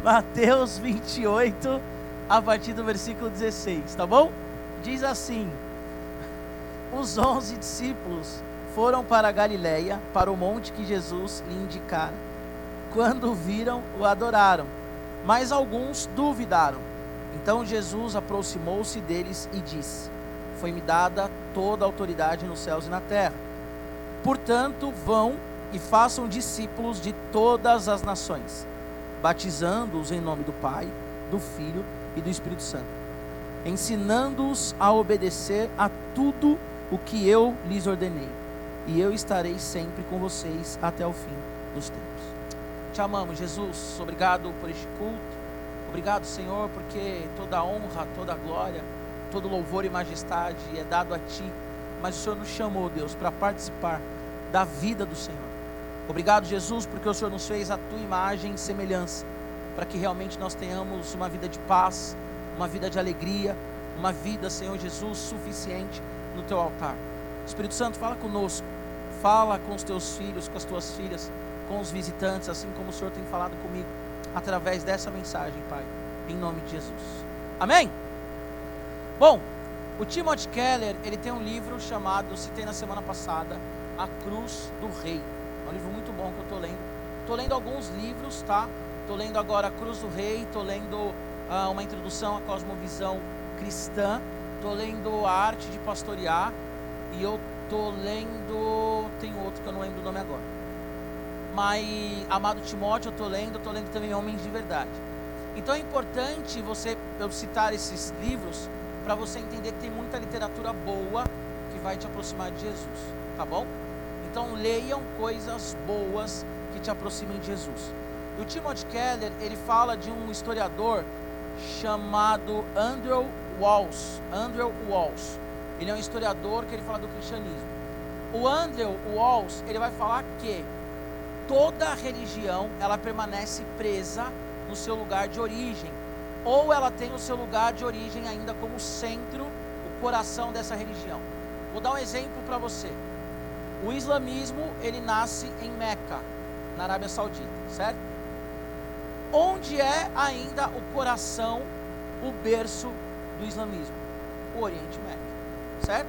Mateus 28, a partir do versículo 16, tá bom? Diz assim: Os onze discípulos foram para a Galiléia, para o monte que Jesus lhe indicara. Quando o viram, o adoraram, mas alguns duvidaram. Então Jesus aproximou-se deles e disse: Foi-me dada toda a autoridade nos céus e na terra. Portanto, vão e façam discípulos de todas as nações batizando-os em nome do Pai, do Filho e do Espírito Santo, ensinando-os a obedecer a tudo o que eu lhes ordenei, e eu estarei sempre com vocês até o fim dos tempos. Te amamos, Jesus. Obrigado por este culto. Obrigado, Senhor, porque toda honra, toda glória, todo louvor e majestade é dado a Ti. Mas o Senhor nos chamou, Deus, para participar da vida do Senhor. Obrigado, Jesus, porque o Senhor nos fez a tua imagem e semelhança, para que realmente nós tenhamos uma vida de paz, uma vida de alegria, uma vida, Senhor Jesus, suficiente no teu altar. Espírito Santo, fala conosco, fala com os teus filhos, com as tuas filhas, com os visitantes, assim como o Senhor tem falado comigo, através dessa mensagem, Pai, em nome de Jesus. Amém? Bom, o Timothy Keller, ele tem um livro chamado, citei na semana passada, A Cruz do Rei. É um livro muito bom que eu estou lendo. Estou lendo alguns livros, tá? Estou lendo agora Cruz do Rei, estou lendo ah, uma introdução à cosmovisão cristã, estou lendo a arte de pastorear e eu estou lendo. Tem outro que eu não lembro o nome agora. Mas Amado Timóteo eu estou lendo, estou lendo também Homens de Verdade. Então é importante você eu citar esses livros para você entender que tem muita literatura boa que vai te aproximar de Jesus, tá bom? Então leiam coisas boas que te aproximem de Jesus. E o Timothy Keller, ele fala de um historiador chamado Andrew Walls. Andrew Walls. Ele é um historiador que ele fala do cristianismo. O Andrew Walls, ele vai falar que toda religião, ela permanece presa no seu lugar de origem, ou ela tem o seu lugar de origem ainda como centro, o coração dessa religião. Vou dar um exemplo para você. O islamismo, ele nasce em Meca, na Arábia Saudita, certo? Onde é ainda o coração, o berço do islamismo? O Oriente Médio, certo?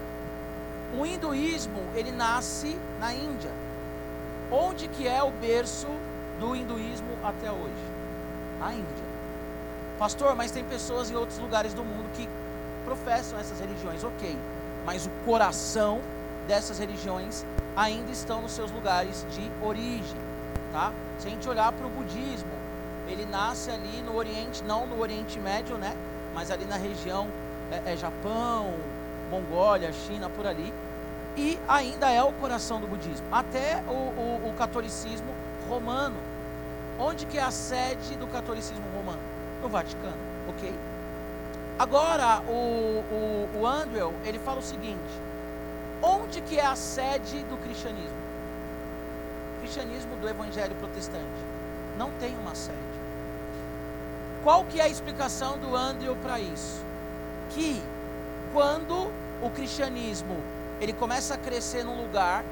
O hinduísmo, ele nasce na Índia. Onde que é o berço do hinduísmo até hoje? A Índia. Pastor, mas tem pessoas em outros lugares do mundo que professam essas religiões, ok. Mas o coração dessas religiões ainda estão nos seus lugares de origem, tá? Se a gente olhar para o budismo, ele nasce ali no Oriente, não no Oriente Médio, né? Mas ali na região é, é Japão, Mongólia, China, por ali, e ainda é o coração do budismo. Até o, o, o catolicismo romano, onde que é a sede do catolicismo romano? No Vaticano, ok? Agora, o, o, o Andrew, ele fala o seguinte, Onde que é a sede do cristianismo? Cristianismo do evangelho protestante não tem uma sede. Qual que é a explicação do Andrew para isso? Que quando o cristianismo ele começa a crescer num lugar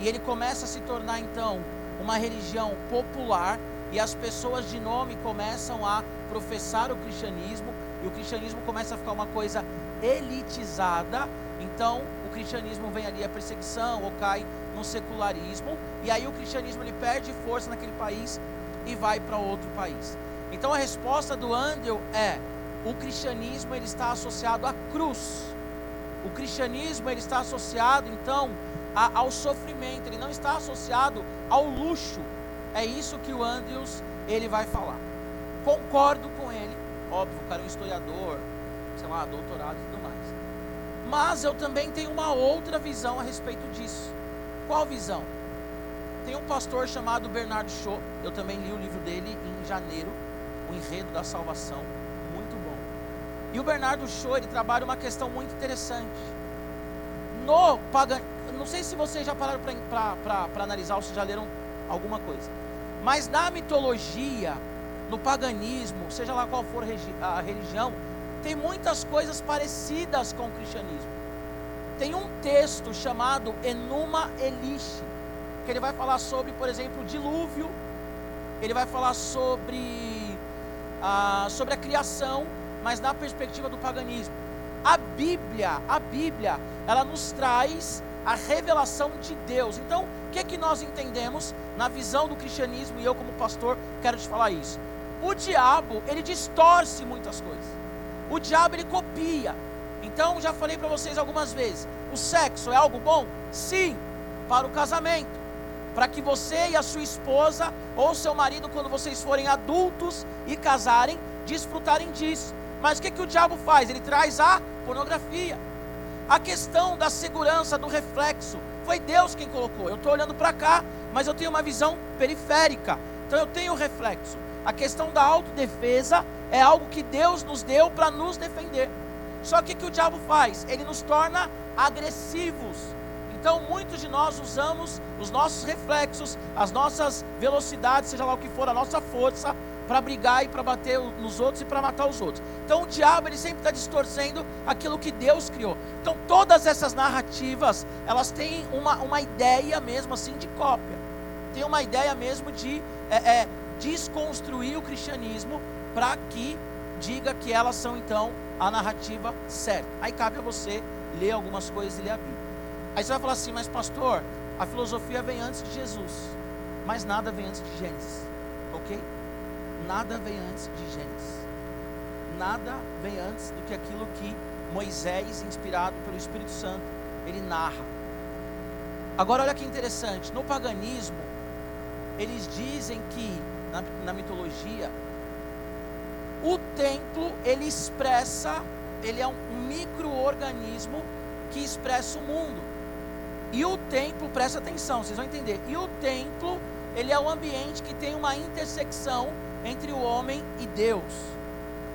e ele começa a se tornar então uma religião popular e as pessoas de nome começam a professar o cristianismo e o cristianismo começa a ficar uma coisa elitizada, então o cristianismo vem ali a perseguição ou cai no secularismo, e aí o cristianismo ele perde força naquele país e vai para outro país. Então a resposta do Andrew é: o cristianismo ele está associado à cruz. O cristianismo ele está associado então a, ao sofrimento, ele não está associado ao luxo. É isso que o Andrews ele vai falar. Concordo com ele, óbvio, o cara é um historiador, sei lá, doutorado e tudo mais. Mas eu também tenho uma outra visão a respeito disso. Qual visão? Tem um pastor chamado Bernardo Shaw, eu também li o livro dele em janeiro, O Enredo da Salvação, muito bom. E o Bernardo Shaw, ele trabalha uma questão muito interessante. No pagan... não sei se vocês já pararam para analisar ou se já leram alguma coisa. Mas na mitologia, no paganismo, seja lá qual for a religião, tem muitas coisas parecidas com o cristianismo. Tem um texto chamado Enuma Elish, que ele vai falar sobre, por exemplo, o dilúvio, ele vai falar sobre ah, sobre a criação, mas na perspectiva do paganismo. A Bíblia, a Bíblia, ela nos traz a revelação de Deus. Então, o que é que nós entendemos na visão do cristianismo e eu como pastor quero te falar isso. O diabo, ele distorce muitas coisas. O diabo ele copia. Então, já falei para vocês algumas vezes, o sexo é algo bom? Sim, para o casamento. Para que você e a sua esposa ou seu marido, quando vocês forem adultos e casarem, desfrutarem disso. Mas o que, que o diabo faz? Ele traz a pornografia. A questão da segurança, do reflexo, foi Deus quem colocou. Eu estou olhando para cá, mas eu tenho uma visão periférica. Então eu tenho reflexo. A questão da autodefesa é algo que Deus nos deu para nos defender. Só que o que o diabo faz? Ele nos torna agressivos. Então, muitos de nós usamos os nossos reflexos, as nossas velocidades, seja lá o que for, a nossa força, para brigar e para bater nos outros e para matar os outros. Então, o diabo ele sempre está distorcendo aquilo que Deus criou. Então, todas essas narrativas, elas têm uma, uma ideia mesmo assim de cópia. Tem uma ideia mesmo de é, é, desconstruir o cristianismo para que diga que elas são então a narrativa certa. Aí cabe a você ler algumas coisas e ler a Bíblia. Aí você vai falar assim, mas pastor, a filosofia vem antes de Jesus, mas nada vem antes de Gênesis, ok? Nada vem antes de Gênesis. Nada vem antes do que aquilo que Moisés, inspirado pelo Espírito Santo, ele narra. Agora olha que interessante, no paganismo, eles dizem que na, na mitologia o templo, ele expressa, ele é um microorganismo que expressa o mundo. E o templo, presta atenção, vocês vão entender. E o templo, ele é o ambiente que tem uma intersecção entre o homem e Deus.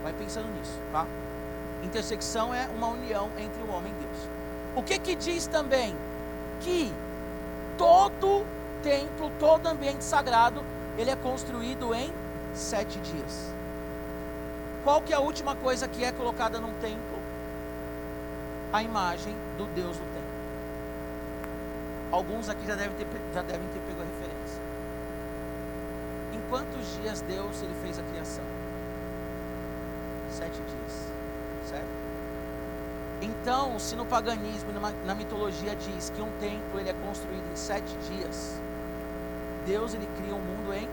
Vai pensando nisso, tá? Intersecção é uma união entre o homem e Deus. O que que diz também? Que todo templo, todo ambiente sagrado, ele é construído em sete dias. Qual que é a última coisa que é colocada num templo? A imagem do Deus do templo. Alguns aqui já devem ter, já devem ter pego a referência. Em quantos dias Deus ele fez a criação? Sete dias, certo? Então, se no paganismo, na mitologia diz que um templo ele é construído em sete dias, Deus ele cria o um mundo em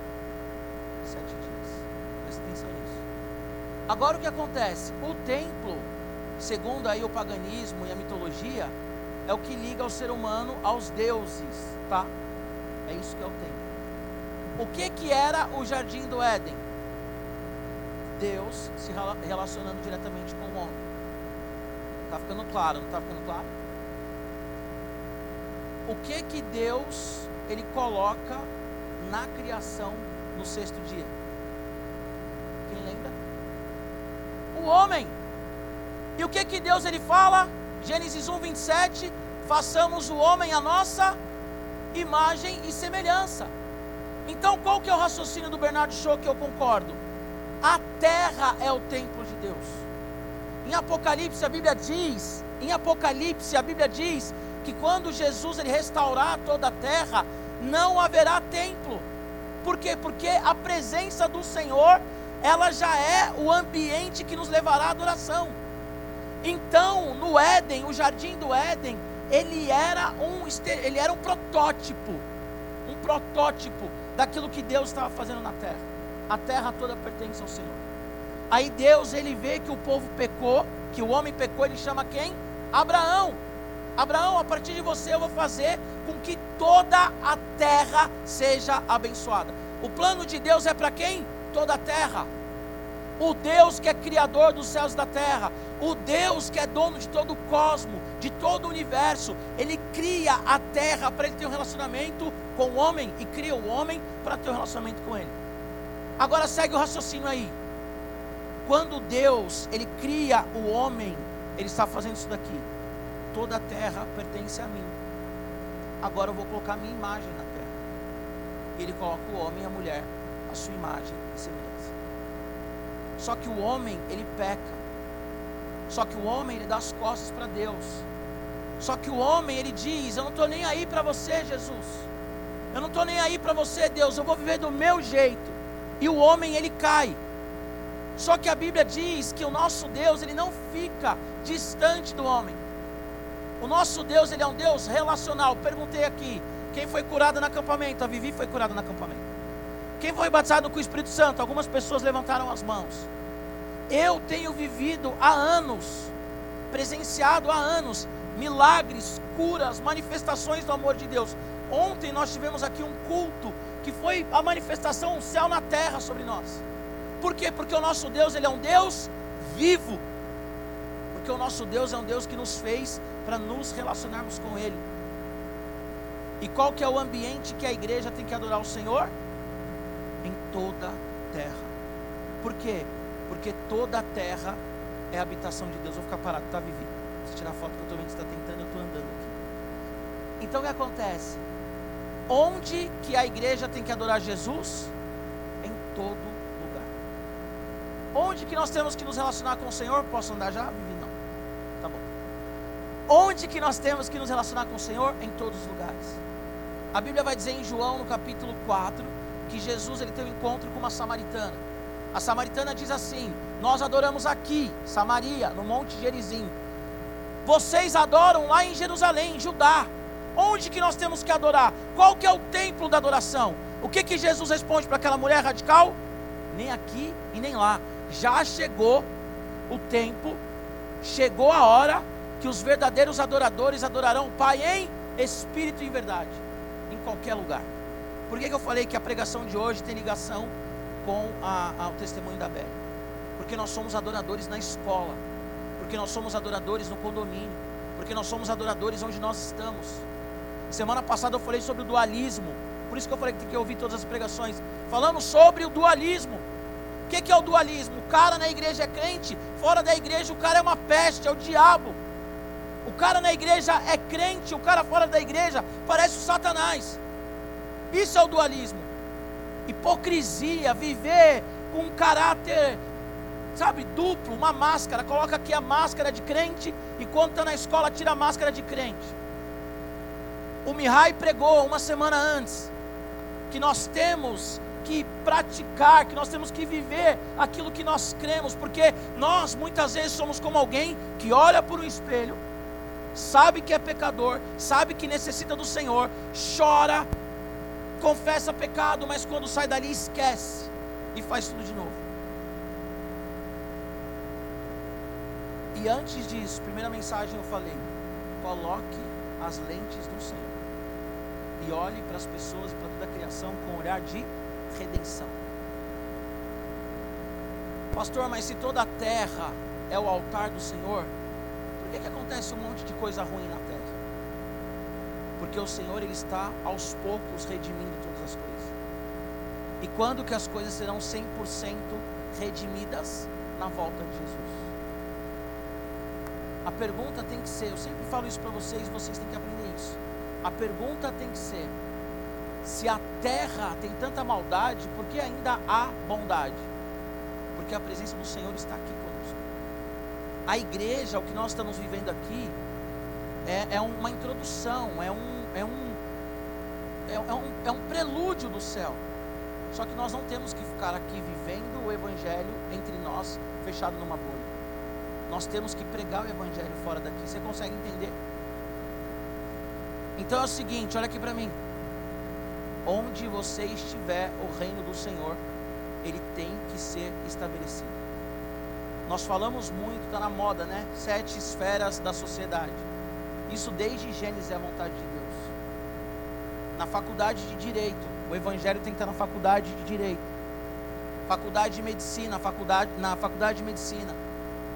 sete dias. Presta atenção nisso. Agora o que acontece? O templo, segundo aí o paganismo e a mitologia, é o que liga o ser humano aos deuses, tá? É isso que é o templo. O que que era o jardim do Éden? Deus se relacionando diretamente com o homem. Tá ficando claro, não tá ficando claro? O que que Deus ele coloca na criação no sexto dia? Quem lembra? o homem. E o que que Deus ele fala? Gênesis 1, 27, façamos o homem a nossa imagem e semelhança. Então, qual que é o raciocínio do Bernardo Shaw que eu concordo? A terra é o templo de Deus. Em Apocalipse a Bíblia diz, em Apocalipse a Bíblia diz que quando Jesus ele restaurar toda a terra, não haverá templo. Por quê? Porque a presença do Senhor ela já é o ambiente que nos levará à adoração. Então, no Éden, o jardim do Éden, ele era um, ele era um protótipo, um protótipo daquilo que Deus estava fazendo na terra. A terra toda pertence ao Senhor. Aí Deus, ele vê que o povo pecou, que o homem pecou, ele chama quem? Abraão. Abraão, a partir de você eu vou fazer com que toda a terra seja abençoada. O plano de Deus é para quem? toda a terra. O Deus que é criador dos céus e da terra, o Deus que é dono de todo o cosmo, de todo o universo, ele cria a terra para ele ter um relacionamento com o homem e cria o homem para ter um relacionamento com ele. Agora segue o raciocínio aí. Quando Deus, ele cria o homem, ele está fazendo isso daqui. Toda a terra pertence a mim. Agora eu vou colocar a minha imagem na terra. Ele coloca o homem e a mulher a sua imagem e semelhança. Só que o homem, ele peca. Só que o homem, ele dá as costas para Deus. Só que o homem, ele diz: Eu não estou nem aí para você, Jesus. Eu não estou nem aí para você, Deus. Eu vou viver do meu jeito. E o homem, ele cai. Só que a Bíblia diz que o nosso Deus, ele não fica distante do homem. O nosso Deus, ele é um Deus relacional. Perguntei aqui, quem foi curado no acampamento? A Vivi foi curada no acampamento. Quem foi batizado com o Espírito Santo? Algumas pessoas levantaram as mãos. Eu tenho vivido há anos, presenciado há anos, milagres, curas, manifestações do amor de Deus. Ontem nós tivemos aqui um culto que foi a manifestação, o céu na terra sobre nós. Por quê? Porque o nosso Deus, ele é um Deus vivo. Porque o nosso Deus é um Deus que nos fez para nos relacionarmos com ele. E qual que é o ambiente que a igreja tem que adorar o Senhor? Em toda a terra. Por quê? Porque toda a terra é a habitação de Deus. Vou ficar parado, tá, Vivi? Se tirar foto que eu estou vendo que está tentando, eu estou andando aqui. Então o que acontece? Onde que a igreja tem que adorar Jesus? Em todo Onde que nós temos que nos relacionar com o Senhor? Posso andar já? Vivi. Onde que nós temos que nos relacionar com o Senhor? Em todos os lugares. A Bíblia vai dizer em João, no capítulo 4, que Jesus ele tem um encontro com uma samaritana. A samaritana diz assim: Nós adoramos aqui, Samaria, no Monte Gerizim. Vocês adoram lá em Jerusalém, em Judá. Onde que nós temos que adorar? Qual que é o templo da adoração? O que que Jesus responde para aquela mulher radical? Nem aqui e nem lá já chegou o tempo, chegou a hora que os verdadeiros adoradores adorarão o Pai em espírito e em verdade, em qualquer lugar. Por que, que eu falei que a pregação de hoje tem ligação com a, a, o testemunho da Bela? Porque nós somos adoradores na escola, porque nós somos adoradores no condomínio, porque nós somos adoradores onde nós estamos. Semana passada eu falei sobre o dualismo, por isso que eu falei que tem que ouvir todas as pregações. Falamos sobre o dualismo que, que é o dualismo? O cara na igreja é crente, fora da igreja o cara é uma peste, é o diabo. O cara na igreja é crente, o cara fora da igreja parece o Satanás. Isso é o dualismo. Hipocrisia, viver com um caráter, sabe, duplo, uma máscara. Coloca aqui a máscara de crente e quando está na escola tira a máscara de crente. O Mihai pregou uma semana antes que nós temos que praticar, que nós temos que viver aquilo que nós cremos, porque nós muitas vezes somos como alguém que olha por um espelho, sabe que é pecador, sabe que necessita do Senhor, chora, confessa pecado, mas quando sai dali esquece e faz tudo de novo. E antes disso, primeira mensagem eu falei: coloque as lentes do Senhor e olhe para as pessoas e para toda a criação com um olhar de redenção. Pastor, mas se toda a terra é o altar do Senhor, que, que acontece um monte de coisa ruim na terra? Porque o Senhor ele está aos poucos redimindo todas as coisas. E quando que as coisas serão 100% redimidas? Na volta de Jesus. A pergunta tem que ser, eu sempre falo isso para vocês, vocês têm que aprender isso. A pergunta tem que ser: se a terra tem tanta maldade, por que ainda há bondade? Porque a presença do Senhor está aqui. A igreja, o que nós estamos vivendo aqui, é, é uma introdução, é um, é, um, é, é, um, é um prelúdio do céu. Só que nós não temos que ficar aqui vivendo o Evangelho entre nós, fechado numa bolha. Nós temos que pregar o Evangelho fora daqui. Você consegue entender? Então é o seguinte, olha aqui para mim onde você estiver, o reino do Senhor, ele tem que ser estabelecido. Nós falamos muito, está na moda, né? Sete esferas da sociedade. Isso desde Gênesis é a vontade de Deus. Na faculdade de Direito, o Evangelho tem que estar na faculdade de Direito. Faculdade de Medicina, faculdade, na faculdade de Medicina.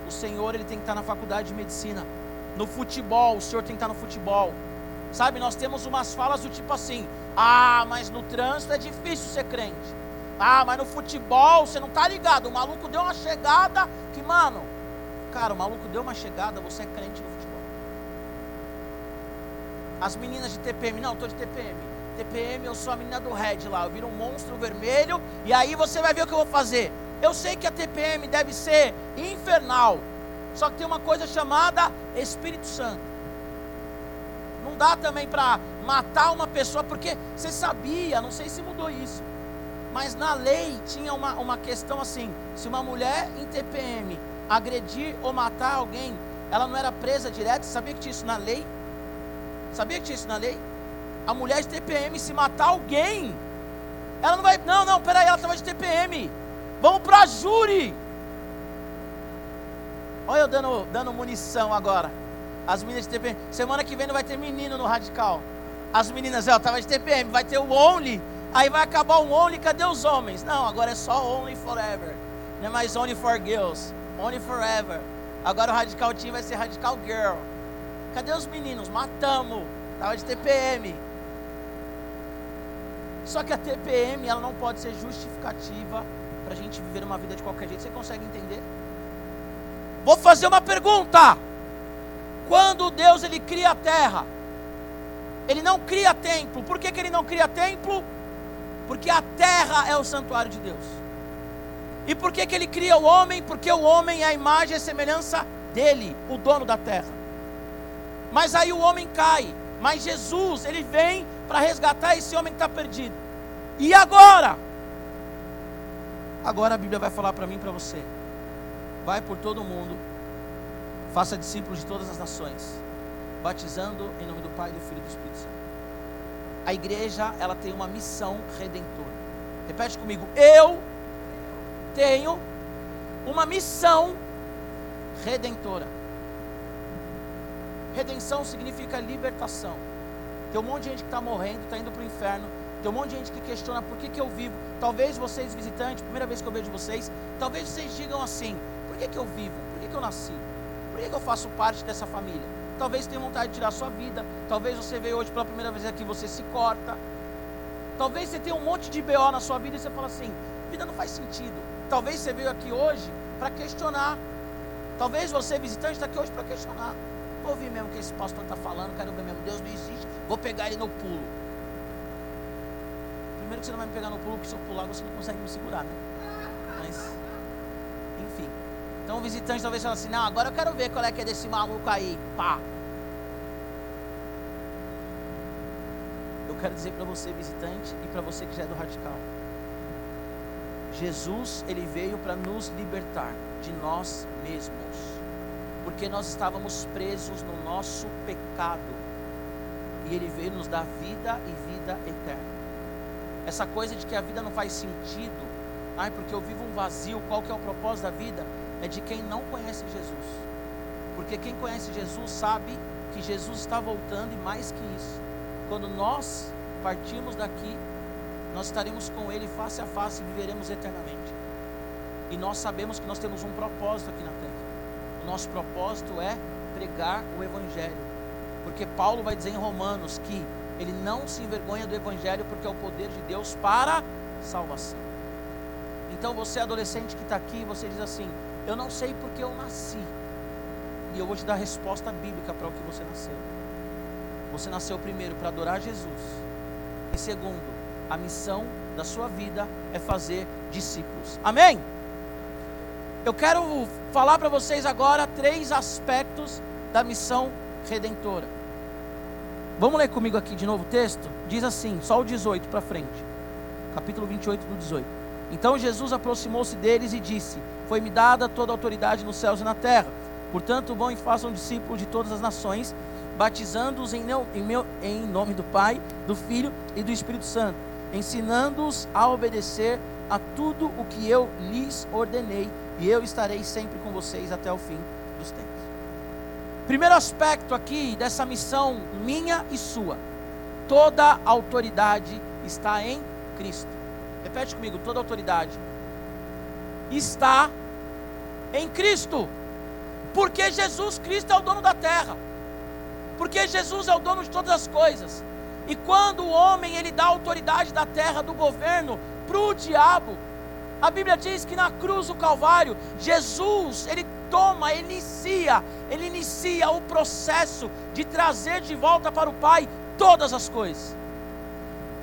O Senhor ele tem que estar na faculdade de Medicina. No futebol, o Senhor tem que estar no futebol. Sabe, nós temos umas falas do tipo assim: ah, mas no trânsito é difícil ser crente. Ah, mas no futebol você não tá ligado. O maluco deu uma chegada que, mano, cara, o maluco deu uma chegada, você é crente no futebol. As meninas de TPM, não, eu tô de TPM. TPM, eu sou a menina do Red lá, eu viro um monstro vermelho e aí você vai ver o que eu vou fazer. Eu sei que a TPM deve ser infernal, só que tem uma coisa chamada Espírito Santo. Não dá também para matar uma pessoa, porque você sabia, não sei se mudou isso, Mas na lei tinha uma, uma questão assim: se uma mulher em TPM agredir ou matar alguém, ela não era presa direto. Sabia que tinha isso na lei? Sabia que tinha isso na lei? A mulher de TPM, se matar alguém, ela não vai. Não, não, peraí, ela estava de TPM. Vamos para júri. Olha eu dando, dando munição agora. As meninas de TPM. Semana que vem não vai ter menino no radical. As meninas, eu estava de TPM, vai ter o Only. Aí vai acabar o Only, cadê os homens? Não, agora é só Only Forever. Não é mais Only for Girls. Only Forever. Agora o Radical Team vai ser Radical Girl. Cadê os meninos? Matamos. Tava de TPM. Só que a TPM ela não pode ser justificativa para a gente viver uma vida de qualquer jeito. Você consegue entender? Vou fazer uma pergunta. Quando Deus ele cria a terra, ele não cria templo. Por que, que ele não cria templo? Porque a terra é o santuário de Deus. E por que, que ele cria o homem? Porque o homem é a imagem e a semelhança dele, o dono da terra. Mas aí o homem cai. Mas Jesus, ele vem para resgatar esse homem que está perdido. E agora? Agora a Bíblia vai falar para mim e para você. Vai por todo mundo, faça discípulos de todas as nações, batizando em nome do Pai, do Filho e do Espírito Santo. A igreja, ela tem uma missão redentora. Repete comigo: Eu tenho uma missão redentora. Redenção significa libertação. Tem um monte de gente que está morrendo, está indo para o inferno. Tem um monte de gente que questiona por que, que eu vivo. Talvez vocês, visitantes, primeira vez que eu vejo vocês, talvez vocês digam assim: por que, que eu vivo? Por que, que eu nasci? Por que, que eu faço parte dessa família? Talvez tenha vontade de tirar sua vida. Talvez você veio hoje pela primeira vez aqui você se corta. Talvez você tenha um monte de BO na sua vida e você fala assim: vida não faz sentido. Talvez você veio aqui hoje para questionar. Talvez você, visitante, está aqui hoje para questionar. Vou ouvir mesmo o que esse pastor está falando, quero ver mesmo. Deus não existe, vou pegar ele no pulo. Primeiro que você não vai me pegar no pulo, porque se eu pular você não consegue me segurar, né? Mas, enfim. Então o visitante talvez fale assim, não, agora eu quero ver qual é que é desse maluco aí. Pá. Eu quero dizer para você, visitante, e para você que já é do radical. Jesus, ele veio para nos libertar de nós mesmos, porque nós estávamos presos no nosso pecado, e ele veio nos dar vida e vida eterna. Essa coisa de que a vida não faz sentido, ai, porque eu vivo um vazio, qual que é o propósito da vida? É de quem não conhece Jesus, porque quem conhece Jesus sabe que Jesus está voltando e mais que isso, quando nós partirmos daqui, nós estaremos com Ele face a face e viveremos eternamente. E nós sabemos que nós temos um propósito aqui na terra. O nosso propósito é pregar o Evangelho. Porque Paulo vai dizer em Romanos que ele não se envergonha do Evangelho porque é o poder de Deus para salvação. Então você adolescente que está aqui, você diz assim: Eu não sei porque eu nasci. E eu vou te dar a resposta bíblica para o que você nasceu. Você nasceu primeiro para adorar Jesus. E segundo, a missão da sua vida é fazer discípulos. Amém? Eu quero falar para vocês agora três aspectos da missão redentora. Vamos ler comigo aqui de novo o texto? Diz assim, só o 18 para frente. Capítulo 28 do 18. Então Jesus aproximou-se deles e disse: Foi-me dada toda a autoridade nos céus e na terra. Portanto, vão e façam discípulos de todas as nações, batizando-os em, em, em nome do Pai, do Filho e do Espírito Santo ensinando-os a obedecer a tudo o que eu lhes ordenei, e eu estarei sempre com vocês até o fim dos tempos. Primeiro aspecto aqui dessa missão minha e sua: toda autoridade está em Cristo. Repete comigo: toda autoridade está em Cristo, porque Jesus Cristo é o dono da terra, porque Jesus é o dono de todas as coisas. E quando o homem ele dá autoridade da terra, do governo, para o diabo, a Bíblia diz que na cruz do Calvário, Jesus, ele toma, ele inicia, ele inicia o processo de trazer de volta para o Pai todas as coisas.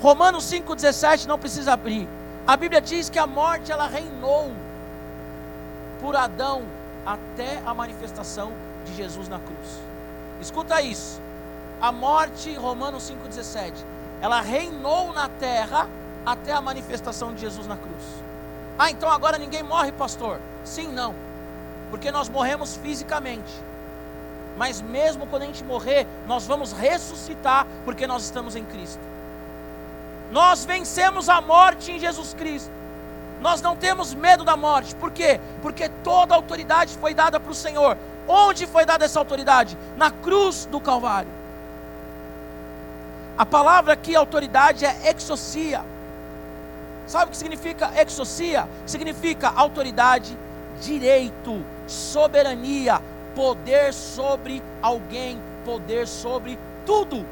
Romanos 5,17 não precisa abrir. A Bíblia diz que a morte ela reinou por Adão até a manifestação de Jesus na cruz. Escuta isso a morte, Romanos 5,17, ela reinou na terra até a manifestação de Jesus na cruz. Ah, então agora ninguém morre, pastor? Sim, não. Porque nós morremos fisicamente. Mas mesmo quando a gente morrer, nós vamos ressuscitar porque nós estamos em Cristo. Nós vencemos a morte em Jesus Cristo. Nós não temos medo da morte. Por quê? Porque toda autoridade foi dada para o Senhor. Onde foi dada essa autoridade? Na cruz do Calvário. A palavra aqui, autoridade, é exocia. Sabe o que significa exocia? Significa autoridade, direito, soberania, poder sobre alguém, poder sobre tudo.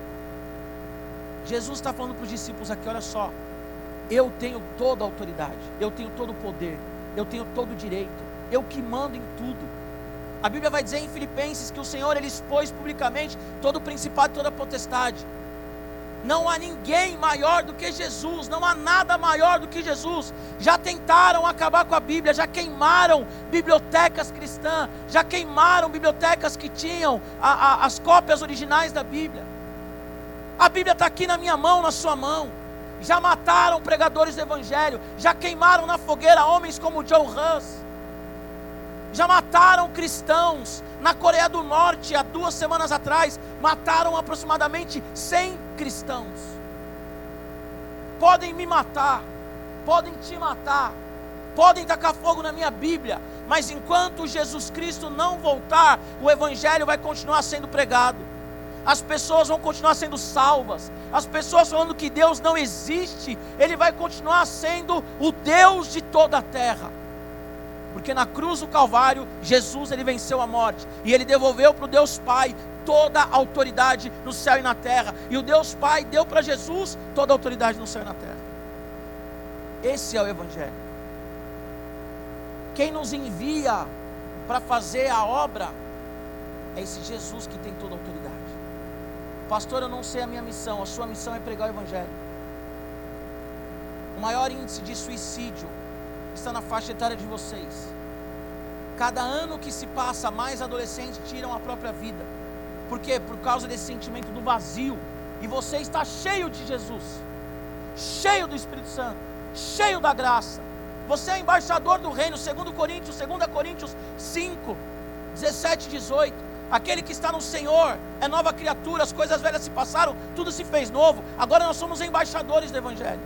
Jesus está falando para os discípulos aqui: olha só, eu tenho toda a autoridade, eu tenho todo o poder, eu tenho todo o direito, eu que mando em tudo. A Bíblia vai dizer em Filipenses que o Senhor ele expôs publicamente todo o principado e toda a potestade. Não há ninguém maior do que Jesus, não há nada maior do que Jesus. Já tentaram acabar com a Bíblia, já queimaram bibliotecas cristãs, já queimaram bibliotecas que tinham a, a, as cópias originais da Bíblia. A Bíblia está aqui na minha mão, na sua mão. Já mataram pregadores do Evangelho, já queimaram na fogueira homens como Joe Huss. Já mataram cristãos na Coreia do Norte, há duas semanas atrás, mataram aproximadamente 100 cristãos. Podem me matar, podem te matar, podem tacar fogo na minha Bíblia, mas enquanto Jesus Cristo não voltar, o Evangelho vai continuar sendo pregado as pessoas vão continuar sendo salvas, as pessoas falando que Deus não existe, Ele vai continuar sendo o Deus de toda a terra. Porque na cruz do Calvário, Jesus ele venceu a morte e ele devolveu para o Deus Pai toda a autoridade no céu e na terra. E o Deus Pai deu para Jesus toda a autoridade no céu e na terra. Esse é o Evangelho. Quem nos envia para fazer a obra é esse Jesus que tem toda a autoridade. Pastor, eu não sei a minha missão. A sua missão é pregar o Evangelho. O maior índice de suicídio está na faixa etária de vocês. Cada ano que se passa, mais adolescentes tiram a própria vida. Por quê? Por causa desse sentimento do vazio. E você está cheio de Jesus, cheio do Espírito Santo, cheio da graça. Você é embaixador do reino, segundo Coríntios, 2 Coríntios 5, 17 e 18. Aquele que está no Senhor é nova criatura, as coisas velhas se passaram, tudo se fez novo. Agora nós somos embaixadores do Evangelho.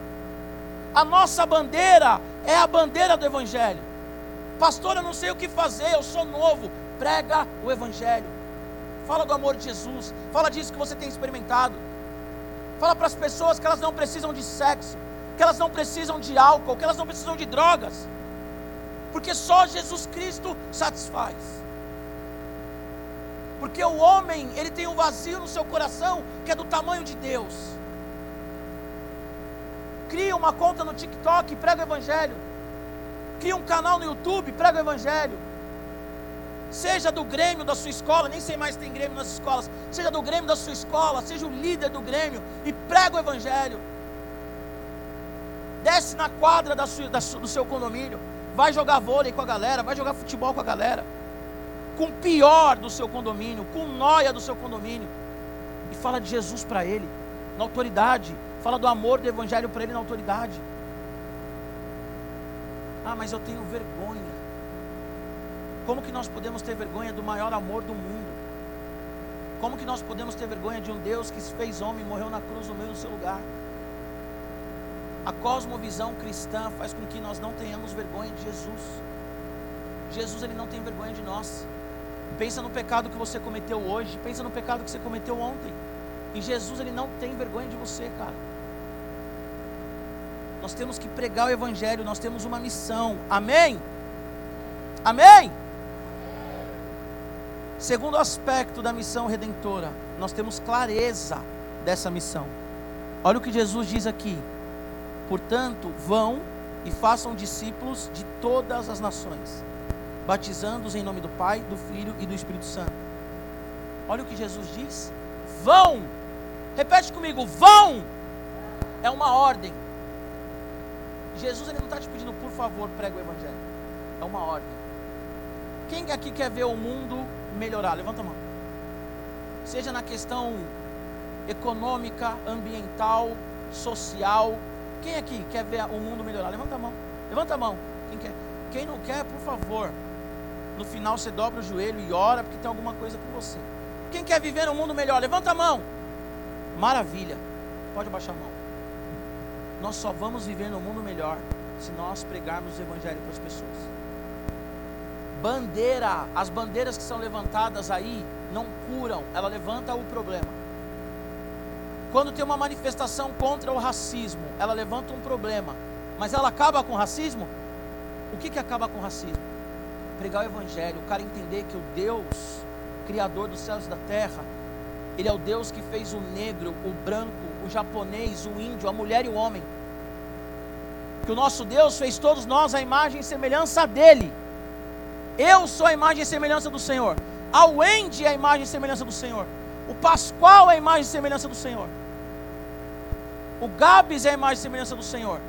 A nossa bandeira é a bandeira do Evangelho. Pastor, eu não sei o que fazer, eu sou novo. Prega o Evangelho. Fala do amor de Jesus. Fala disso que você tem experimentado. Fala para as pessoas que elas não precisam de sexo, que elas não precisam de álcool, que elas não precisam de drogas. Porque só Jesus Cristo satisfaz. Porque o homem, ele tem um vazio no seu coração que é do tamanho de Deus. Cria uma conta no TikTok e prega o evangelho. Cria um canal no YouTube, prega o evangelho. Seja do Grêmio da sua escola, nem sei mais se tem Grêmio nas escolas. Seja do Grêmio da sua escola, seja o líder do Grêmio e prega o evangelho. Desce na quadra da sua, da, do seu condomínio, vai jogar vôlei com a galera, vai jogar futebol com a galera com o pior do seu condomínio, com noia do seu condomínio, e fala de Jesus para ele, na autoridade, fala do amor do Evangelho para ele na autoridade. Ah, mas eu tenho vergonha. Como que nós podemos ter vergonha do maior amor do mundo? Como que nós podemos ter vergonha de um Deus que se fez homem e morreu na cruz no meio do seu lugar? A cosmovisão cristã faz com que nós não tenhamos vergonha de Jesus. Jesus ele não tem vergonha de nós. Pensa no pecado que você cometeu hoje, pensa no pecado que você cometeu ontem. E Jesus ele não tem vergonha de você, cara. Nós temos que pregar o evangelho, nós temos uma missão. Amém? Amém? Segundo aspecto da missão redentora, nós temos clareza dessa missão. Olha o que Jesus diz aqui. Portanto, vão e façam discípulos de todas as nações batizando-os em nome do Pai, do Filho e do Espírito Santo. Olha o que Jesus diz: vão, repete comigo, vão, é uma ordem. Jesus ele não está te pedindo, por favor, prega o Evangelho, é uma ordem. Quem aqui quer ver o mundo melhorar? Levanta a mão. Seja na questão econômica, ambiental, social, Quem aqui quer ver o mundo melhorar? Levanta a mão. Levanta a mão. Quem quer? Quem não quer, por favor. No final você dobra o joelho e ora porque tem alguma coisa com você. Quem quer viver um mundo melhor? Levanta a mão. Maravilha. Pode baixar a mão. Nós só vamos viver no mundo melhor se nós pregarmos o evangelho para as pessoas. Bandeira, as bandeiras que são levantadas aí não curam, ela levanta o problema. Quando tem uma manifestação contra o racismo, ela levanta um problema, mas ela acaba com o racismo? O que, que acaba com o racismo? Pregar o evangelho, o cara entender que o Deus, Criador dos céus e da terra, Ele é o Deus que fez o negro, o branco, o japonês, o índio, a mulher e o homem. Que o nosso Deus fez todos nós a imagem e semelhança dele. Eu sou a imagem e semelhança do Senhor. A Wendy é a imagem e semelhança do Senhor. O Pascoal é a imagem e semelhança do Senhor. O Gabs é a imagem e semelhança do Senhor.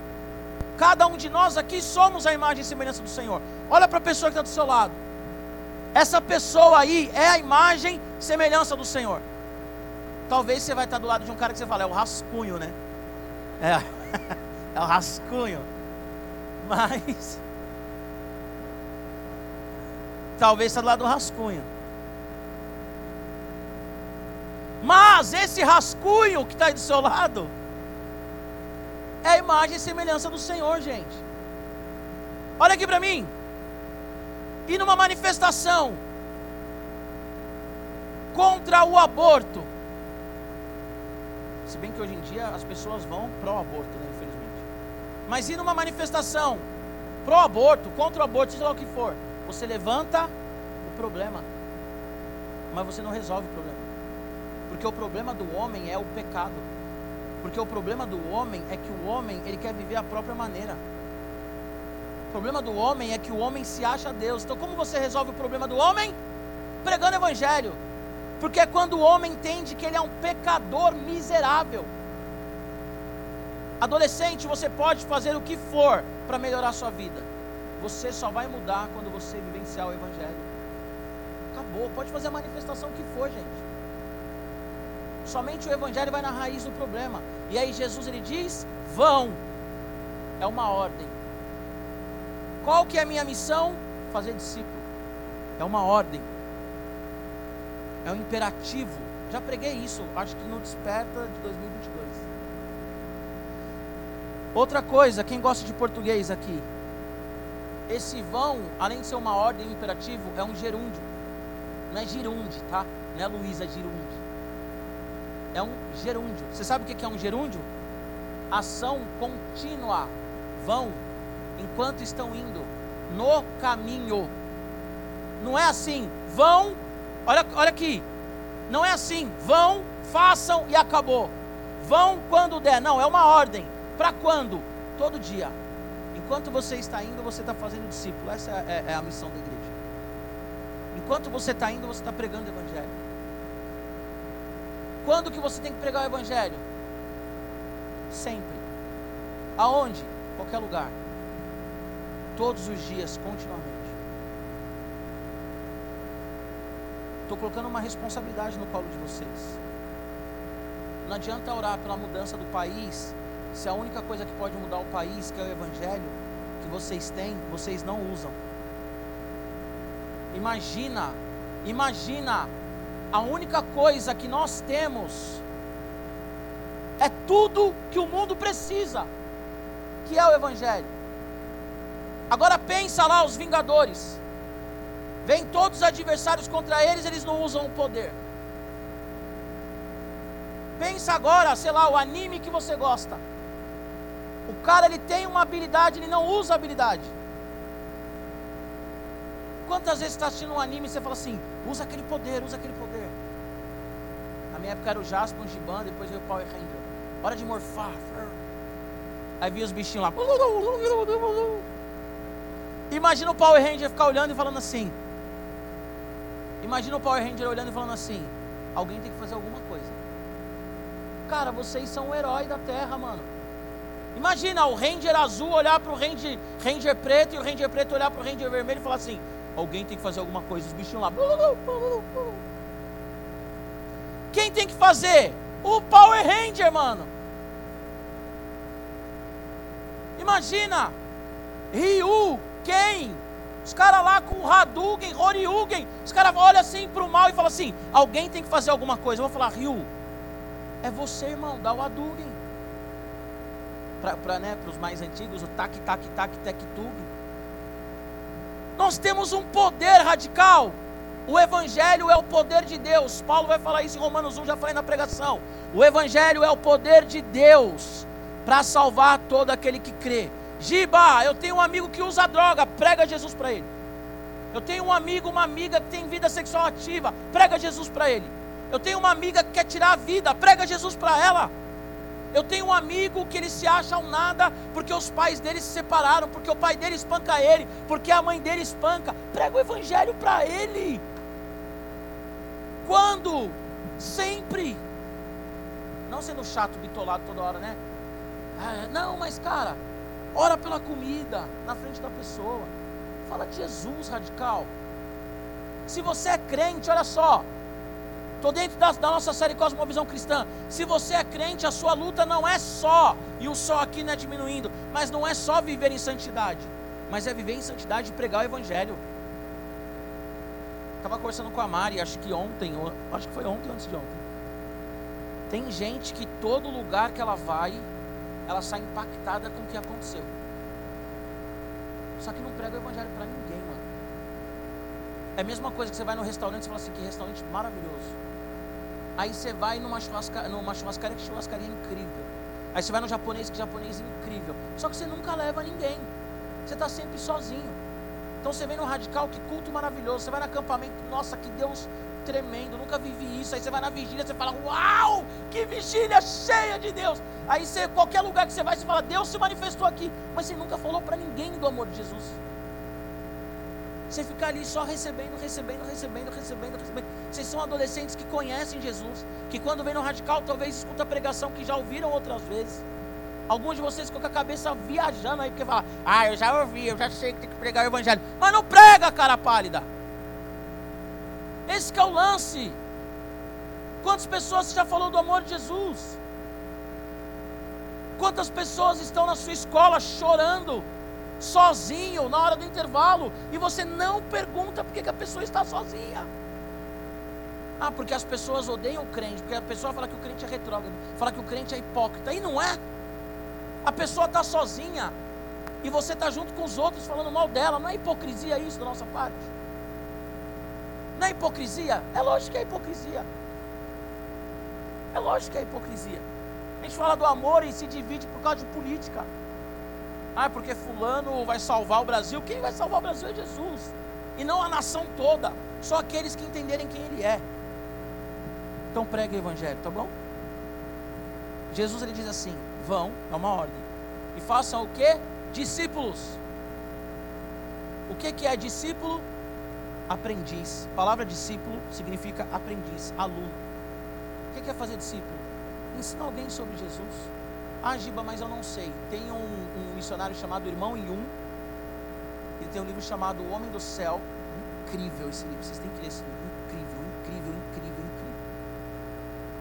Cada um de nós aqui somos a imagem e semelhança do Senhor. Olha para a pessoa que está do seu lado. Essa pessoa aí é a imagem e semelhança do Senhor. Talvez você vai estar do lado de um cara que você fala, é o rascunho, né? É, é o rascunho. Mas. Talvez está do lado do rascunho. Mas esse rascunho que está aí do seu lado imagem e semelhança do Senhor, gente. Olha aqui para mim. E numa manifestação contra o aborto. Se bem que hoje em dia as pessoas vão pró-aborto, né, infelizmente. Mas e numa manifestação pró-aborto, contra o aborto, seja lá o que for, você levanta o problema, mas você não resolve o problema. Porque o problema do homem é o pecado. Porque o problema do homem é que o homem, ele quer viver a própria maneira. O problema do homem é que o homem se acha Deus. Então, como você resolve o problema do homem? Pregando evangelho. Porque é quando o homem entende que ele é um pecador miserável. Adolescente, você pode fazer o que for para melhorar sua vida. Você só vai mudar quando você vivenciar o evangelho. Acabou, pode fazer a manifestação que for, gente. Somente o evangelho vai na raiz do problema. E aí Jesus ele diz: "Vão". É uma ordem. Qual que é a minha missão? Fazer discípulo. É uma ordem. É um imperativo. Já preguei isso, acho que no Desperta de 2022. Outra coisa, quem gosta de português aqui? Esse vão, além de ser uma ordem imperativo, é um gerúndio. Não é girunde, tá? Não é Luísa girunde é um gerúndio. Você sabe o que é um gerúndio? Ação contínua. Vão enquanto estão indo no caminho. Não é assim, vão, olha, olha aqui. Não é assim, vão, façam e acabou. Vão quando der. Não, é uma ordem. Para quando? Todo dia. Enquanto você está indo, você está fazendo discípulo. Essa é, é, é a missão da igreja. Enquanto você está indo, você está pregando o evangelho. Quando que você tem que pregar o evangelho? Sempre. Aonde? Qualquer lugar. Todos os dias, continuamente. Estou colocando uma responsabilidade no colo de vocês. Não adianta orar pela mudança do país, se a única coisa que pode mudar o país, que é o Evangelho, que vocês têm, vocês não usam. Imagina, imagina a única coisa que nós temos é tudo que o mundo precisa, que é o Evangelho. Agora pensa lá os Vingadores. Vem todos os adversários contra eles, eles não usam o poder. Pensa agora, sei lá, o anime que você gosta. O cara ele tem uma habilidade, ele não usa a habilidade. Quantas vezes está assistindo um anime e você fala assim, usa aquele poder, usa aquele poder. Na minha época era o Jasper, um Giban, depois veio o Power Ranger. Hora de morfar. Aí vinha os bichinhos lá. Imagina o Power Ranger ficar olhando e falando assim. Imagina o Power Ranger olhando e falando assim. Alguém tem que fazer alguma coisa. Cara, vocês são o herói da Terra, mano. Imagina o Ranger azul olhar para o Ranger, Ranger preto e o Ranger preto olhar para o Ranger vermelho e falar assim: Alguém tem que fazer alguma coisa. Os bichinhos lá. Quem tem que fazer? O Power Ranger, mano. Imagina, Ryu, quem? Os caras lá com o Hadouken, Horyugen, os caras olham assim para o mal e falam assim: alguém tem que fazer alguma coisa. Eu vou falar, Ryu, é você, irmão, dá o Hadouken. Para né, os mais antigos, o tac, tac, tac, tec, tug. Nós temos um poder radical. O Evangelho é o poder de Deus. Paulo vai falar isso em Romanos 1, já falei na pregação. O Evangelho é o poder de Deus para salvar todo aquele que crê. Giba, eu tenho um amigo que usa droga, prega Jesus para ele. Eu tenho um amigo, uma amiga que tem vida sexual ativa, prega Jesus para ele. Eu tenho uma amiga que quer tirar a vida, prega Jesus para ela. Eu tenho um amigo que ele se acha um nada porque os pais dele se separaram, porque o pai dele espanca ele, porque a mãe dele espanca. Prega o evangelho para ele. Quando? Sempre. Não sendo chato, bitolado toda hora, né? Ah, não, mas cara, Ora pela comida na frente da pessoa. Fala de Jesus radical. Se você é crente, olha só. Estou dentro da, da, nossa série Cosmovisão Cristã. Se você é crente, a sua luta não é só, e o só aqui não é diminuindo, mas não é só viver em santidade, mas é viver em santidade e pregar o Evangelho. Estava conversando com a Mari, acho que ontem, acho que foi ontem antes de ontem. Tem gente que todo lugar que ela vai, ela sai impactada com o que aconteceu. Só que não prega o evangelho para ninguém, mano. É a mesma coisa que você vai no restaurante e fala assim, que restaurante maravilhoso. Aí você vai numa, churrasca, numa churrascaria, que churrascaria incrível. Aí você vai no japonês, que japonês incrível. Só que você nunca leva ninguém. Você está sempre sozinho. Então você vem no radical, que culto maravilhoso. Você vai no acampamento, nossa, que Deus tremendo, nunca vivi isso. Aí você vai na vigília, você fala, uau, que vigília cheia de Deus. Aí você, qualquer lugar que você vai, você fala, Deus se manifestou aqui. Mas você nunca falou para ninguém do amor de Jesus. Você fica ali só recebendo, recebendo, recebendo, recebendo, recebendo. Vocês são adolescentes que conhecem Jesus, que quando vem no radical talvez escuta a pregação que já ouviram outras vezes. Alguns de vocês ficam com a cabeça viajando aí, porque fala, ah, eu já ouvi, eu já sei que tem que pregar o evangelho. Mas não prega, cara pálida. Esse é o lance. Quantas pessoas já falou do amor de Jesus? Quantas pessoas estão na sua escola chorando, sozinho, na hora do intervalo, e você não pergunta por que a pessoa está sozinha? Ah, porque as pessoas odeiam o crente, porque a pessoa fala que o crente é retrógrado, fala que o crente é hipócrita, e não é. A pessoa está sozinha, e você está junto com os outros falando mal dela, não é hipocrisia isso da nossa parte? Não é hipocrisia? É lógico que é hipocrisia. É lógico que é hipocrisia. A gente fala do amor e se divide por causa de política. Ah, porque fulano vai salvar o Brasil. Quem vai salvar o Brasil é Jesus. E não a nação toda. Só aqueles que entenderem quem ele é. Então pregue o evangelho, tá bom? Jesus ele diz assim: vão, é uma ordem. E façam o que? Discípulos. O que, que é discípulo? aprendiz. A palavra discípulo significa aprendiz, aluno. O que é fazer discípulo? Ensina alguém sobre Jesus. Ah, Giba, mas eu não sei. Tem um, um missionário chamado Irmão Yun. Ele tem um livro chamado O Homem do Céu. Incrível esse livro, vocês têm que ler esse livro. Incrível, incrível, incrível, incrível.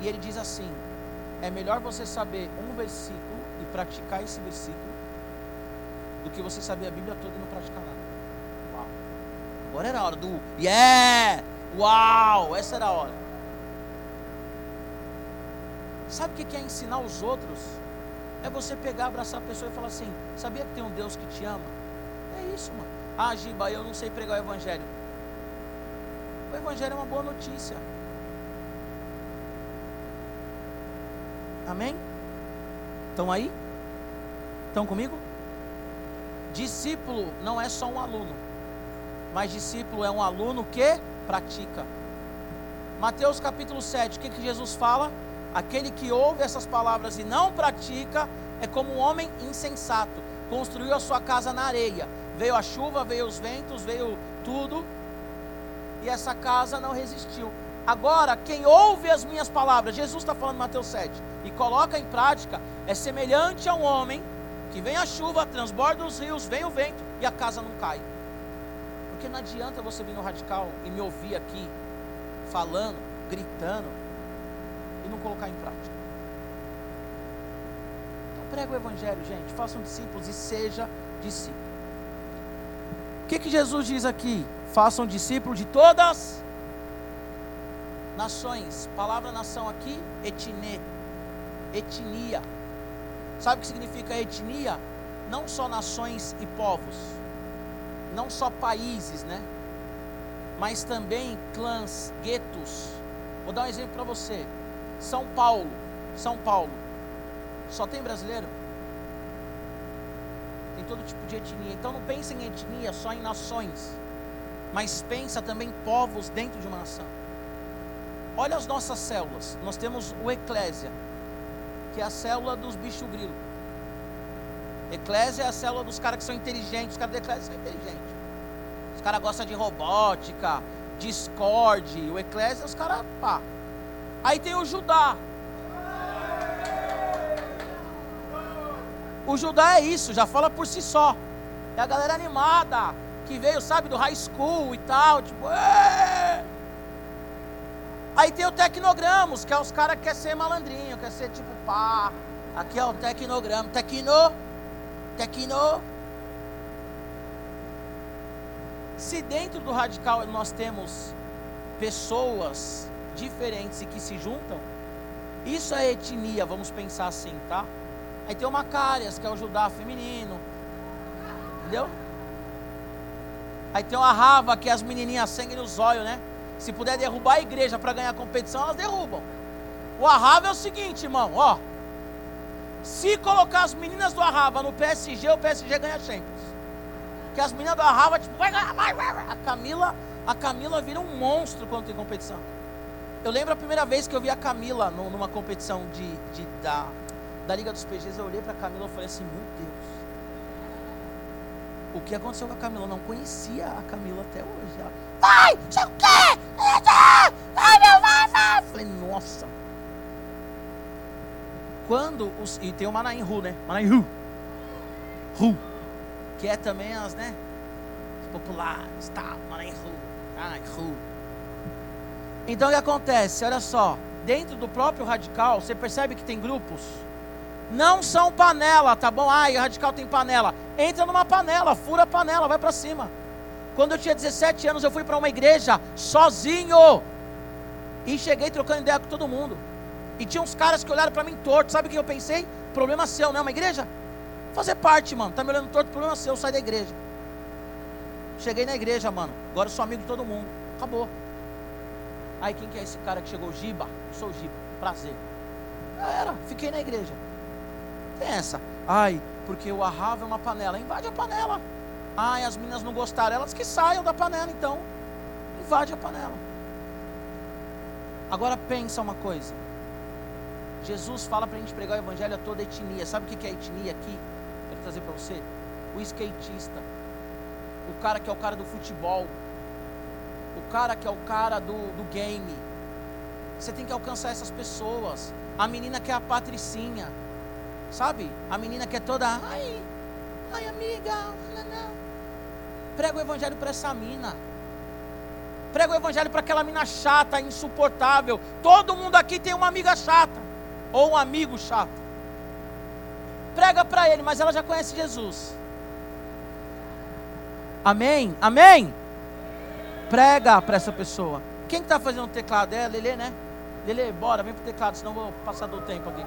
E ele diz assim: é melhor você saber um versículo e praticar esse versículo do que você saber a Bíblia toda e não praticar nada. Agora era a hora do yeah, uau, essa era a hora. Sabe o que é ensinar os outros? É você pegar, abraçar a pessoa e falar assim: Sabia que tem um Deus que te ama? É isso, mano. Ah, Giba, eu não sei pregar o Evangelho. O Evangelho é uma boa notícia. Amém? Estão aí? Estão comigo? Discípulo não é só um aluno mas discípulo é um aluno que pratica. Mateus capítulo 7, o que, que Jesus fala? Aquele que ouve essas palavras e não pratica é como um homem insensato, construiu a sua casa na areia. Veio a chuva, veio os ventos, veio tudo, e essa casa não resistiu. Agora, quem ouve as minhas palavras, Jesus está falando em Mateus 7, e coloca em prática, é semelhante a um homem que vem a chuva, transborda os rios, vem o vento e a casa não cai. Porque não adianta você vir no radical e me ouvir aqui, falando, gritando, e não colocar em prática. Então Prega o evangelho, gente. Façam discípulos e seja discípulo. O que, que Jesus diz aqui? Façam discípulos de todas nações. Palavra nação aqui, etne. Etnia. Sabe o que significa etnia? Não só nações e povos. Não só países, né? Mas também clãs, guetos. Vou dar um exemplo para você. São Paulo. São Paulo. Só tem brasileiro? Tem todo tipo de etnia. Então não pense em etnia só em nações. Mas pensa também em povos dentro de uma nação. Olha as nossas células. Nós temos o Eclésia, que é a célula dos bichos grilo. Eclésia é a célula dos caras que são inteligentes. Os caras da Eclésia são inteligentes. Os caras gostam de robótica, Discord. O Eclésia, os caras, pá. Aí tem o Judá. O Judá é isso, já fala por si só. É a galera animada, que veio, sabe, do high school e tal, tipo, Êê! Aí tem o Tecnogramos, que é os caras que quer ser malandrinho, quer ser tipo pá. Aqui é o Tecnograma. Tecno. Tecno. Se dentro do radical nós temos pessoas diferentes e que se juntam, isso é etnia, vamos pensar assim, tá? Aí tem o Macárias, que é o Judá feminino. Entendeu? Aí tem o Arrava, que é as menininhas sangue nos olhos, né? Se puder derrubar a igreja para ganhar competição, elas derrubam. O Arrava é o seguinte, irmão, ó. Se colocar as meninas do Arrava no PSG, o PSG ganha Champions. Que as meninas do Arrava, tipo, vai, vai, vai. A Camila, a Camila vira um monstro quando tem competição. Eu lembro a primeira vez que eu vi a Camila numa competição de, de da, da Liga dos PGs, eu olhei para a Camila e falei assim, meu Deus. O que aconteceu com a Camila? Eu não conhecia a Camila até hoje. Ela, vai, sei o quê? Vai, meu, vai, vai. Falei, nossa. Quando os. E tem o Manaim Ru, né? Manaim Ru. Ru. Que é também as, né? Populares, tá? Manaim Ru. Ai, Ru. Então o que acontece? Olha só. Dentro do próprio radical, você percebe que tem grupos. Não são panela, tá bom? Ai, o radical tem panela. Entra numa panela, fura a panela, vai para cima. Quando eu tinha 17 anos, eu fui para uma igreja sozinho. E cheguei trocando ideia com todo mundo. E tinha uns caras que olharam para mim torto. Sabe o que eu pensei? Problema seu, não é uma igreja? Fazer parte, mano. Tá me olhando torto, problema seu, sai da igreja. Cheguei na igreja, mano. Agora eu sou amigo de todo mundo. Acabou. Aí quem que é esse cara que chegou? Giba. Eu sou o Giba. Prazer. Já era. Fiquei na igreja. Tem essa. Ai, porque o arrava é uma panela. Invade a panela. Ai, as meninas não gostaram. Elas que saiam da panela, então. Invade a panela. Agora pensa uma coisa. Jesus fala para a gente pregar o evangelho a toda etnia. Sabe o que é etnia aqui? Quero trazer para você. O skatista. O cara que é o cara do futebol. O cara que é o cara do, do game. Você tem que alcançar essas pessoas. A menina que é a patricinha. Sabe? A menina que é toda. Ai, ai amiga. Não, não. Prega o evangelho para essa mina. Prega o evangelho para aquela mina chata, insuportável. Todo mundo aqui tem uma amiga chata. Ou um amigo chato. Prega para ele, mas ela já conhece Jesus. Amém? Amém? Prega para essa pessoa. Quem está fazendo o teclado? É a Lelê, né? Lelê, bora, vem pro teclado, senão vou passar do tempo aqui.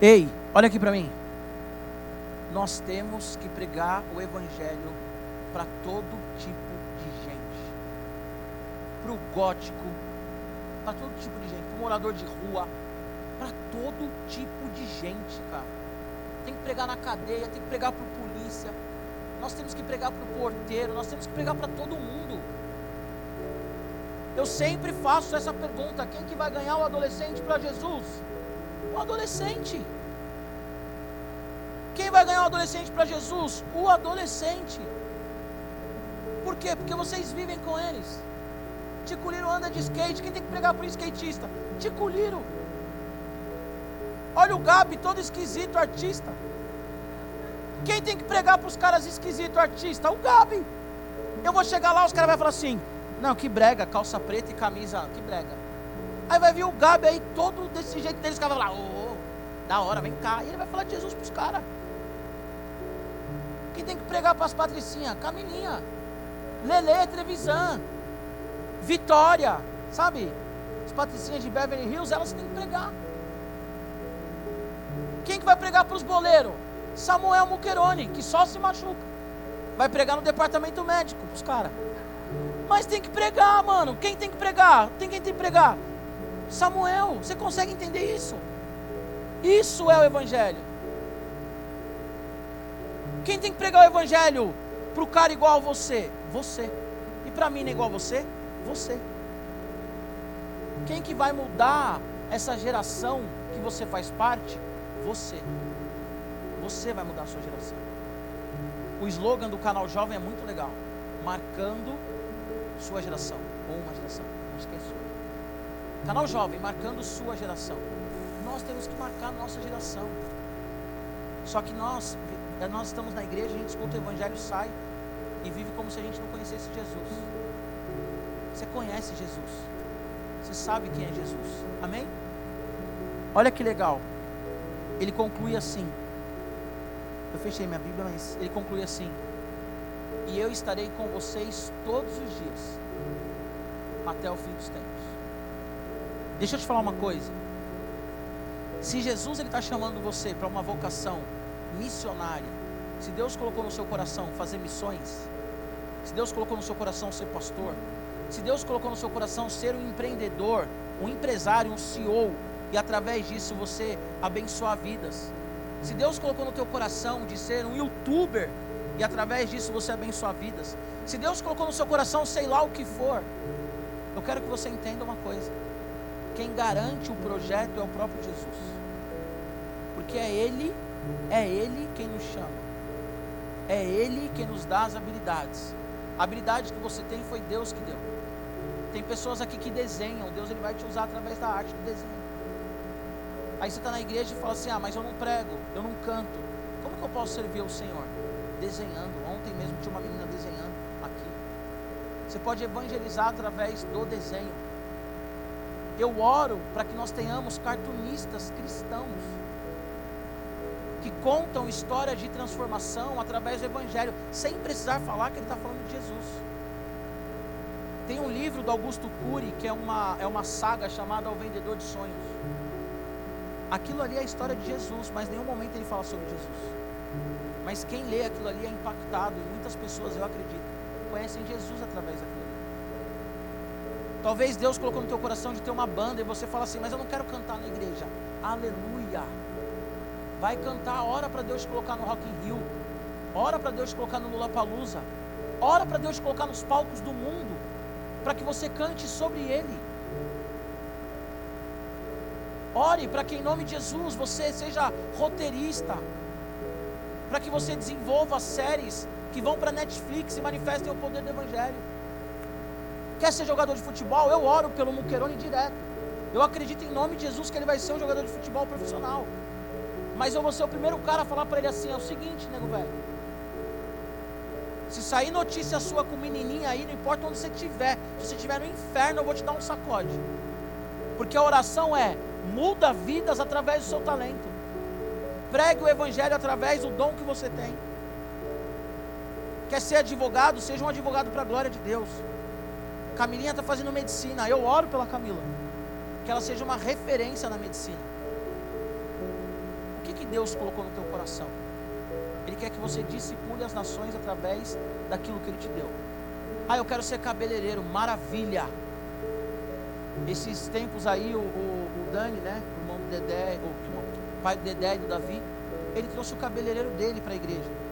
Ei, olha aqui para mim. Nós temos que pregar o Evangelho para todo tipo de gente. Para o gótico, para todo tipo de gente. Para o morador de rua, para todo tipo de gente, cara. Tem que pregar na cadeia, tem que pregar para o polícia. Nós temos que pregar para o porteiro, nós temos que pregar para todo mundo. Eu sempre faço essa pergunta: quem que vai ganhar o adolescente para Jesus? O adolescente. Quem vai ganhar o adolescente para Jesus? O adolescente. Por quê? Porque vocês vivem com eles. Ticuliro anda de skate. Quem tem que pregar para o skatista? Ticuliro. Olha o Gabi, todo esquisito, artista. Quem tem que pregar para os caras esquisitos, artista? O Gabi. Eu vou chegar lá, os caras vão falar assim: Não, que brega, calça preta e camisa, que brega. Aí vai vir o Gabi aí, todo desse jeito deles, caras vão falar: Ô, oh, da hora, vem cá. E ele vai falar de Jesus para os caras. Quem tem que pregar para as patricinhas? Camilinha, Lele, Trevisan, Vitória, sabe? As patricinhas de Beverly Hills, elas têm que pregar. Quem que vai pregar para os boleiros? Samuel Muquerone, que só se machuca. Vai pregar no departamento médico, os caras. Mas tem que pregar, mano. Quem tem que pregar? Tem quem tem que pregar? Samuel, você consegue entender isso? Isso é o Evangelho. Quem tem que pregar o Evangelho para o cara igual a você? Você. E para mim é igual a você? Você. Quem que vai mudar essa geração que você faz parte? Você. Você vai mudar a sua geração. O slogan do canal Jovem é muito legal. Marcando sua geração. Ou uma geração. Não esqueça. Canal Jovem, marcando sua geração. Nós temos que marcar nossa geração. Só que nós, nós estamos na igreja, a gente escuta o evangelho, sai e vive como se a gente não conhecesse Jesus. Você conhece Jesus. Você sabe quem é Jesus. Amém? Olha que legal. Ele conclui assim. Eu fechei minha Bíblia, mas ele conclui assim: E eu estarei com vocês todos os dias, até o fim dos tempos. Deixa eu te falar uma coisa. Se Jesus está chamando você para uma vocação missionária, se Deus colocou no seu coração fazer missões, se Deus colocou no seu coração ser pastor, se Deus colocou no seu coração ser um empreendedor, um empresário, um CEO, e através disso você abençoar vidas. Se Deus colocou no teu coração de ser um youtuber e através disso você abençoar vidas. Se Deus colocou no seu coração, sei lá o que for, eu quero que você entenda uma coisa. Quem garante o projeto é o próprio Jesus. Porque é Ele, é Ele quem nos chama. É Ele quem nos dá as habilidades. A habilidade que você tem foi Deus que deu. Tem pessoas aqui que desenham, Deus ele vai te usar através da arte do desenho. Aí você está na igreja e fala assim: Ah, mas eu não prego, eu não canto. Como que eu posso servir ao Senhor? Desenhando. Ontem mesmo tinha uma menina desenhando aqui. Você pode evangelizar através do desenho. Eu oro para que nós tenhamos cartunistas cristãos que contam histórias de transformação através do Evangelho, sem precisar falar que ele está falando de Jesus. Tem um livro do Augusto Cury, que é uma, é uma saga chamada O Vendedor de Sonhos. Aquilo ali é a história de Jesus, mas em nenhum momento ele fala sobre Jesus. Mas quem lê aquilo ali é impactado, e muitas pessoas, eu acredito, conhecem Jesus através daquilo. Talvez Deus colocou no teu coração de ter uma banda e você fala assim, mas eu não quero cantar na igreja. Aleluia! Vai cantar, ora para Deus colocar no Rock in Rio, ora para Deus colocar no Lula Palusa, ora para Deus colocar nos palcos do mundo, para que você cante sobre Ele. Ore para que em nome de Jesus você seja roteirista, para que você desenvolva séries que vão para Netflix e manifestem o poder do Evangelho. Quer ser jogador de futebol? Eu oro pelo Muquerone direto. Eu acredito em nome de Jesus que ele vai ser um jogador de futebol profissional. Mas eu vou ser o primeiro cara a falar para ele assim: é o seguinte, nego velho. Se sair notícia sua com menininha aí, não importa onde você estiver. Se você estiver no inferno, eu vou te dar um sacode. Porque a oração é: muda vidas através do seu talento. Pregue o evangelho através do dom que você tem. Quer ser advogado? Seja um advogado para a glória de Deus. Camilinha está fazendo medicina. Eu oro pela Camila. Que ela seja uma referência na medicina. O que, que Deus colocou no teu coração? Ele quer que você discipule as nações através daquilo que Ele te deu. Ah, eu quero ser cabeleireiro. Maravilha. Esses tempos aí, o, o, o Dani, né? O irmão do Dedé, o, o pai do Dedé e do Davi, ele trouxe o cabeleireiro dele para a igreja.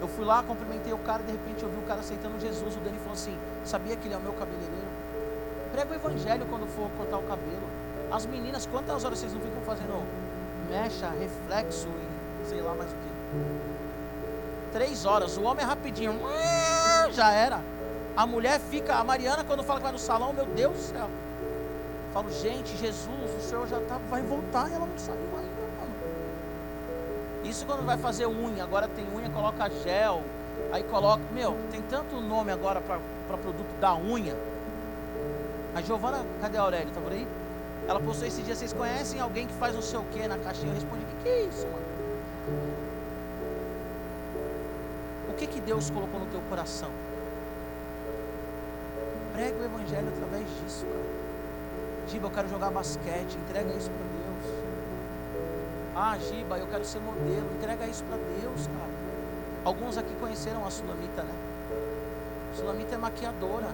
Eu fui lá, cumprimentei o cara, de repente eu vi o cara aceitando Jesus. O Dani falou assim: Sabia que ele é o meu cabeleireiro? Prega o evangelho quando for cortar o cabelo. As meninas, quantas horas vocês não ficam fazendo mecha, reflexo e sei lá mais o que? Três horas. O homem é rapidinho, já era. A mulher fica, a Mariana, quando fala que vai no salão, meu Deus do céu. Falo, gente, Jesus, o Senhor já tá, vai voltar e ela não ainda, mano. Isso quando vai fazer unha, agora tem unha, coloca gel, Aí coloca, meu, tem tanto nome agora para produto da unha. A Giovana, cadê a Aurélia? Tá por aí? Ela postou esse dia, vocês conhecem alguém que faz não sei o que na caixinha? Eu respondi, o que, que é isso, mano? O que que Deus colocou no teu coração? Prega o evangelho através disso, cara. Giba, eu quero jogar basquete, entrega isso para Deus. Ah, Giba, eu quero ser modelo, entrega isso para Deus, cara. Alguns aqui conheceram a Sulamita, né? Sulamita é maquiadora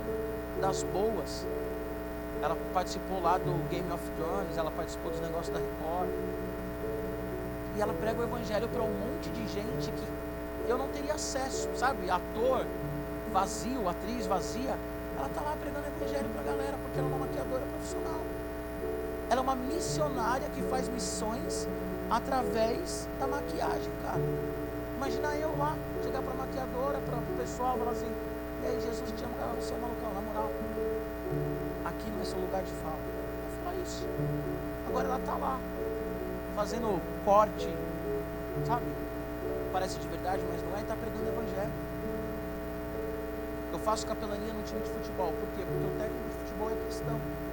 das boas. Ela participou lá do Game of Thrones, ela participou dos negócios da Record. E ela prega o evangelho para um monte de gente que eu não teria acesso, sabe? Ator vazio, atriz vazia. Ela está lá pregando evangelho para a galera, porque ela é uma maquiadora profissional. Ela é uma missionária que faz missões através da maquiagem, cara. Imagina eu lá, chegar para a maquiadora, para o pessoal, falar assim, e aí Jesus te ama, você é malucão, na moral aqui não é seu lugar de fala. Eu falar isso. Agora ela está lá, fazendo corte, sabe? Parece de verdade, mas não é, está pregando o evangelho. Eu faço capelania no time de futebol. Por quê? Porque o técnico de futebol é cristão.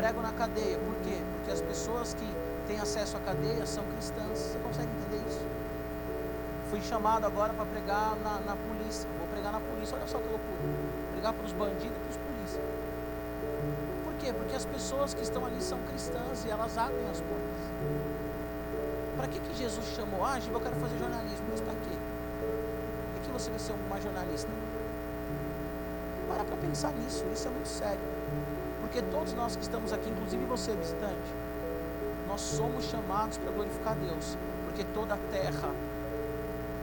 Prego na cadeia. Por quê? Porque as pessoas que têm acesso à cadeia são cristãs. Você consegue entender isso? Fui chamado agora para pregar na, na polícia. Vou pregar na polícia. Olha só que loucura pregar para os bandidos e para os polícias. Por quê? Porque as pessoas que estão ali são cristãs e elas abrem as portas. Para que, que Jesus chamou? Ah, Giba, eu quero fazer jornalismo. Mas para quê? Por que você vai ser uma jornalista? Para para pensar nisso, isso é muito sério. Porque todos nós que estamos aqui, inclusive você, visitante, nós somos chamados para glorificar Deus. Porque toda a terra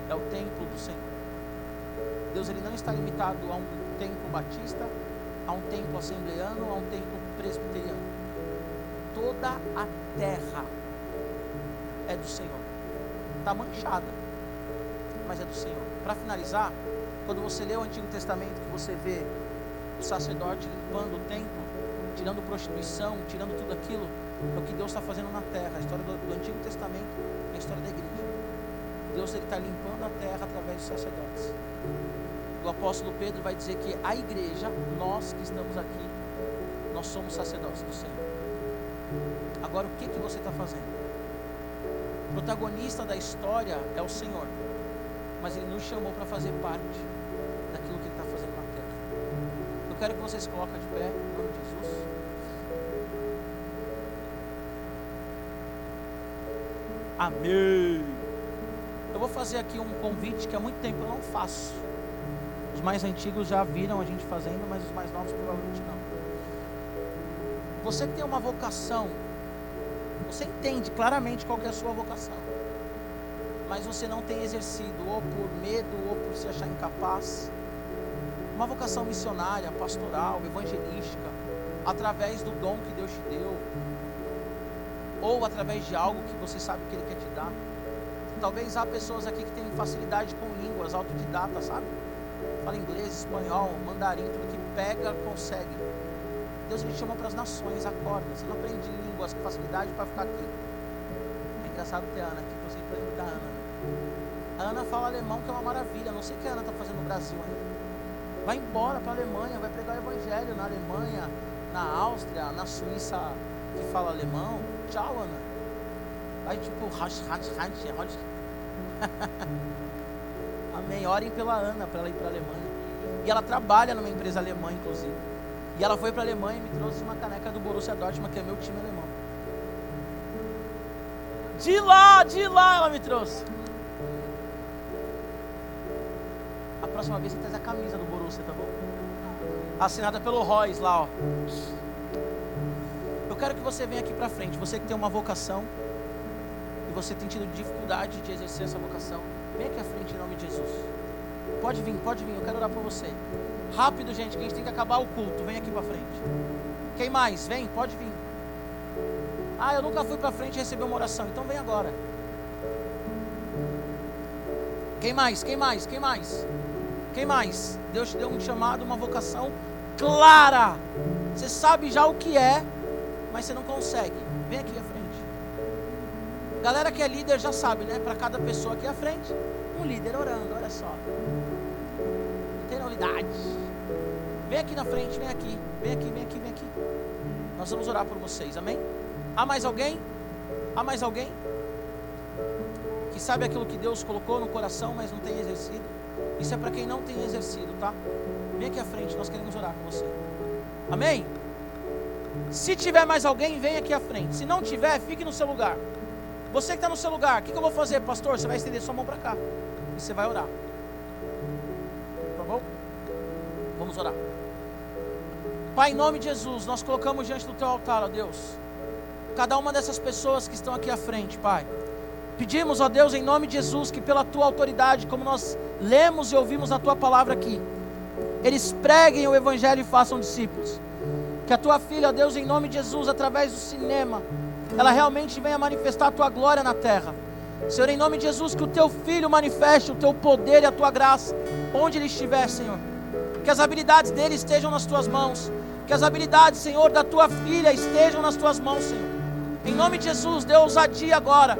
é o templo do Senhor. Deus ele não está limitado a um templo batista, a um templo assembleano, a um templo presbiteriano. Toda a terra é do Senhor. Está manchada, mas é do Senhor. Para finalizar, quando você lê o Antigo Testamento, que você vê o sacerdote limpando o templo, tirando prostituição, tirando tudo aquilo, é o que Deus está fazendo na terra. A história do, do Antigo Testamento é a história da igreja. Deus está limpando a terra através dos sacerdotes o apóstolo Pedro vai dizer que a igreja, nós que estamos aqui, nós somos sacerdotes do Senhor. Agora, o que, que você está fazendo? O protagonista da história é o Senhor, mas Ele nos chamou para fazer parte daquilo que Ele está fazendo na terra. Eu quero que vocês coloquem de pé, em nome de Jesus. Amém. Eu vou fazer aqui um convite que há muito tempo eu não faço. Os mais antigos já viram a gente fazendo, mas os mais novos provavelmente não. Você tem uma vocação, você entende claramente qual é a sua vocação, mas você não tem exercido, ou por medo, ou por se achar incapaz. Uma vocação missionária, pastoral, evangelística, através do dom que Deus te deu, ou através de algo que você sabe que Ele quer te dar. Talvez há pessoas aqui que têm facilidade com línguas, autodidata, sabe? fala inglês, espanhol, mandarim, tudo que pega, consegue. Deus me chama para as nações, acorda. Você não aprende línguas com facilidade para ficar aqui. É engraçado ter a Ana aqui, que eu sempre lembro da Ana. A Ana fala alemão, que é uma maravilha. Não sei o que a Ana está fazendo no Brasil ainda. Vai embora para a Alemanha, vai pregar o Evangelho na Alemanha, na Áustria, na Suíça que fala alemão. Tchau, Ana. Vai tipo, rasch, rasch, rasch, rasch. Amém. Orem pela Ana para ela ir para a Alemanha. E ela trabalha numa empresa alemã, inclusive. E ela foi para a Alemanha e me trouxe uma caneca do Borussia Dortmund, que é meu time alemão. De lá, de lá ela me trouxe. A próxima vez você traz a camisa do Borussia, tá bom? Assinada pelo Royce lá, ó. Eu quero que você venha aqui para frente. Você que tem uma vocação e você tem tido dificuldade de exercer essa vocação. Vem aqui à frente em nome de Jesus. Pode vir, pode vir, eu quero orar por você. Rápido, gente, que a gente tem que acabar o culto. Vem aqui para frente. Quem mais? Vem, pode vir. Ah, eu nunca fui para frente recebi uma oração, então vem agora. Quem mais? Quem mais? Quem mais? Quem mais? Deus te deu um chamado, uma vocação clara. Você sabe já o que é, mas você não consegue. Vem aqui à frente. Galera que é líder já sabe, né? Para cada pessoa aqui à frente, um líder orando, olha só. Não tem novidade. Vem aqui na frente, vem aqui, vem aqui, vem aqui, vem aqui. Nós vamos orar por vocês, amém? Há mais alguém? Há mais alguém? Que sabe aquilo que Deus colocou no coração, mas não tem exercido? Isso é para quem não tem exercido, tá? Vem aqui à frente, nós queremos orar com você. Amém? Se tiver mais alguém, vem aqui à frente. Se não tiver, fique no seu lugar. Você que está no seu lugar, o que, que eu vou fazer, pastor? Você vai estender sua mão para cá e você vai orar. Tá bom? Vamos orar. Pai, em nome de Jesus, nós colocamos diante do teu altar, ó Deus, cada uma dessas pessoas que estão aqui à frente, Pai. Pedimos, ó Deus, em nome de Jesus, que pela tua autoridade, como nós lemos e ouvimos a tua palavra aqui, eles preguem o evangelho e façam discípulos. Que a tua filha, ó Deus, em nome de Jesus, através do cinema, ela realmente venha manifestar a tua glória na terra. Senhor, em nome de Jesus, que o teu filho manifeste o teu poder e a tua graça, onde ele estiver, Senhor. Que as habilidades dele estejam nas tuas mãos. Que as habilidades, Senhor, da tua filha estejam nas tuas mãos, Senhor. Em nome de Jesus, dê ousadia agora.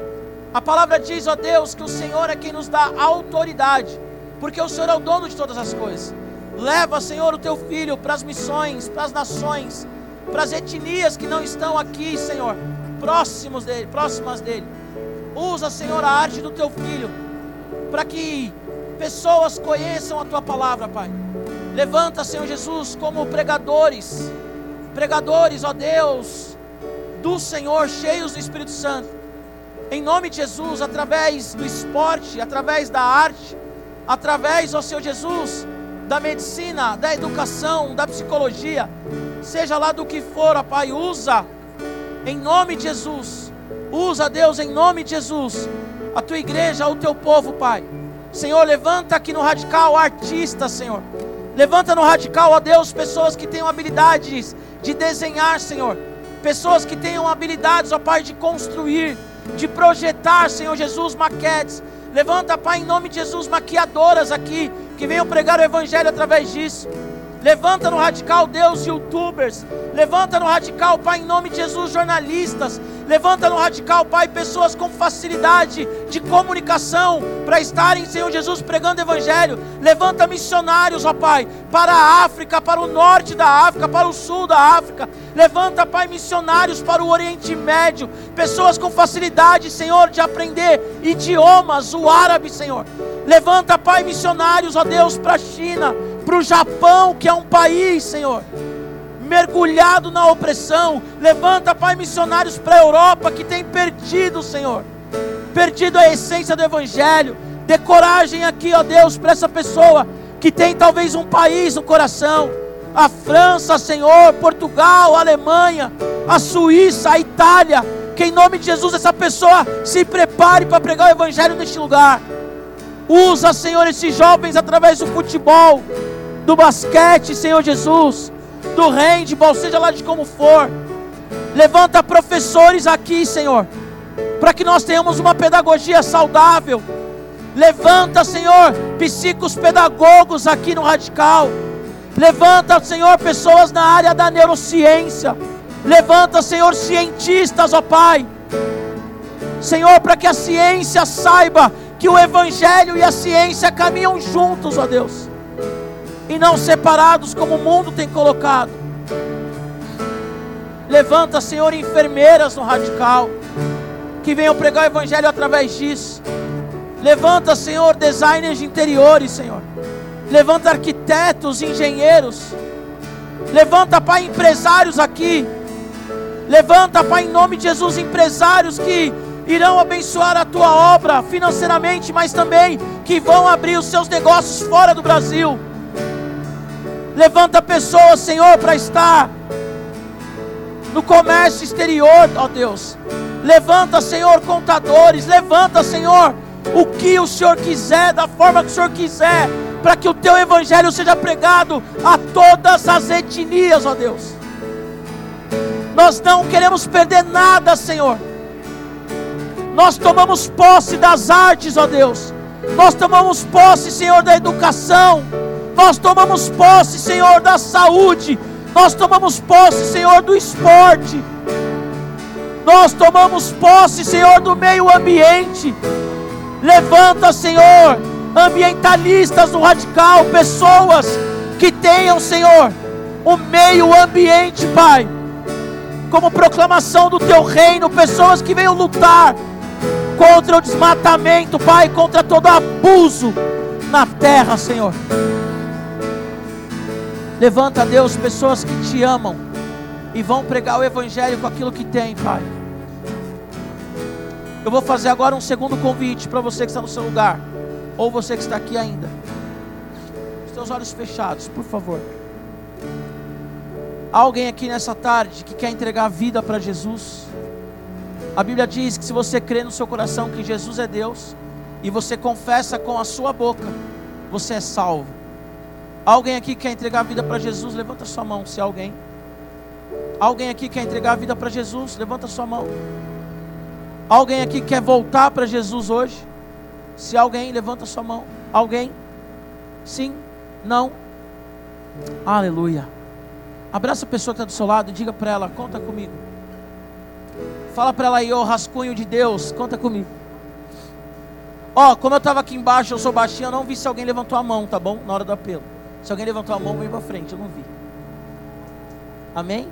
A palavra diz, ó Deus, que o Senhor é quem nos dá autoridade, porque o Senhor é o dono de todas as coisas. Leva, Senhor, o teu filho para as missões, para as nações, para as etnias que não estão aqui, Senhor próximos dele, próximas dele. Usa, Senhor, a arte do teu filho, para que pessoas conheçam a tua palavra, Pai. Levanta, Senhor Jesus, como pregadores, pregadores, ó Deus, do Senhor, cheios do Espírito Santo. Em nome de Jesus, através do esporte, através da arte, através, ó Senhor Jesus, da medicina, da educação, da psicologia, seja lá do que for, ó Pai, usa em nome de Jesus. Usa, Deus, em nome de Jesus, a tua igreja, o teu povo, Pai. Senhor, levanta aqui no radical artistas, Senhor. Levanta no radical, ó Deus, pessoas que tenham habilidades de desenhar, Senhor. Pessoas que tenham habilidades, ó Pai, de construir, de projetar, Senhor Jesus, maquetes. Levanta, Pai, em nome de Jesus, maquiadoras aqui, que venham pregar o Evangelho através disso. Levanta no radical, Deus, youtubers. Levanta no radical, Pai, em nome de Jesus, jornalistas. Levanta no radical, Pai, pessoas com facilidade de comunicação para estarem, Senhor Jesus, pregando Evangelho. Levanta missionários, ó Pai, para a África, para o norte da África, para o sul da África. Levanta, Pai, missionários para o Oriente Médio. Pessoas com facilidade, Senhor, de aprender idiomas, o árabe, Senhor. Levanta, Pai, missionários, ó Deus, para a China para o Japão, que é um país, Senhor, mergulhado na opressão. Levanta, Pai, missionários para a Europa que tem perdido, Senhor, perdido a essência do Evangelho. Dê coragem aqui, ó Deus, para essa pessoa que tem talvez um país no coração. A França, Senhor, Portugal, a Alemanha, a Suíça, a Itália. Que em nome de Jesus essa pessoa se prepare para pregar o Evangelho neste lugar. Usa, Senhor, esses jovens através do futebol, do basquete, Senhor Jesus, do handball, seja lá de como for. Levanta professores aqui, Senhor, para que nós tenhamos uma pedagogia saudável. Levanta, Senhor, psicos pedagogos aqui no Radical. Levanta, Senhor, pessoas na área da neurociência. Levanta, Senhor, cientistas, ó Pai. Senhor, para que a ciência saiba que o Evangelho e a ciência caminham juntos, ó Deus e não separados como o mundo tem colocado. Levanta, Senhor, enfermeiras no radical, que venham pregar o Evangelho através disso. Levanta, Senhor, designers de interiores, Senhor. Levanta arquitetos, engenheiros. Levanta, Pai, empresários aqui. Levanta, Pai, em nome de Jesus, empresários que irão abençoar a tua obra financeiramente, mas também que vão abrir os seus negócios fora do Brasil. Levanta pessoas, Senhor, para estar no comércio exterior, ó Deus. Levanta, Senhor, contadores. Levanta, Senhor, o que o Senhor quiser, da forma que o Senhor quiser, para que o teu evangelho seja pregado a todas as etnias, ó Deus. Nós não queremos perder nada, Senhor. Nós tomamos posse das artes, ó Deus. Nós tomamos posse, Senhor, da educação. Nós tomamos posse, Senhor, da saúde. Nós tomamos posse, Senhor, do esporte. Nós tomamos posse, Senhor, do meio ambiente. Levanta, Senhor, ambientalistas do radical, pessoas que tenham, Senhor, o meio ambiente, Pai, como proclamação do teu reino, pessoas que venham lutar contra o desmatamento, Pai, contra todo abuso na terra, Senhor. Levanta, Deus, pessoas que te amam e vão pregar o Evangelho com aquilo que tem, Pai. Eu vou fazer agora um segundo convite para você que está no seu lugar, ou você que está aqui ainda. Os teus olhos fechados, por favor. Alguém aqui nessa tarde que quer entregar a vida para Jesus? A Bíblia diz que se você crê no seu coração que Jesus é Deus e você confessa com a sua boca, você é salvo. Alguém aqui quer entregar a vida para Jesus? Levanta sua mão, se alguém. Alguém aqui quer entregar a vida para Jesus? Levanta sua mão. Alguém aqui quer voltar para Jesus hoje? Se alguém, levanta sua mão. Alguém? Sim? Não? Aleluia. Abraça a pessoa que está do seu lado e diga para ela: conta comigo. Fala para ela aí, ô rascunho de Deus, conta comigo. Ó, como eu estava aqui embaixo, eu sou baixinho, eu não vi se alguém levantou a mão, tá bom? Na hora do apelo. Se alguém levantou a mão, vem para frente, eu não vi. Amém?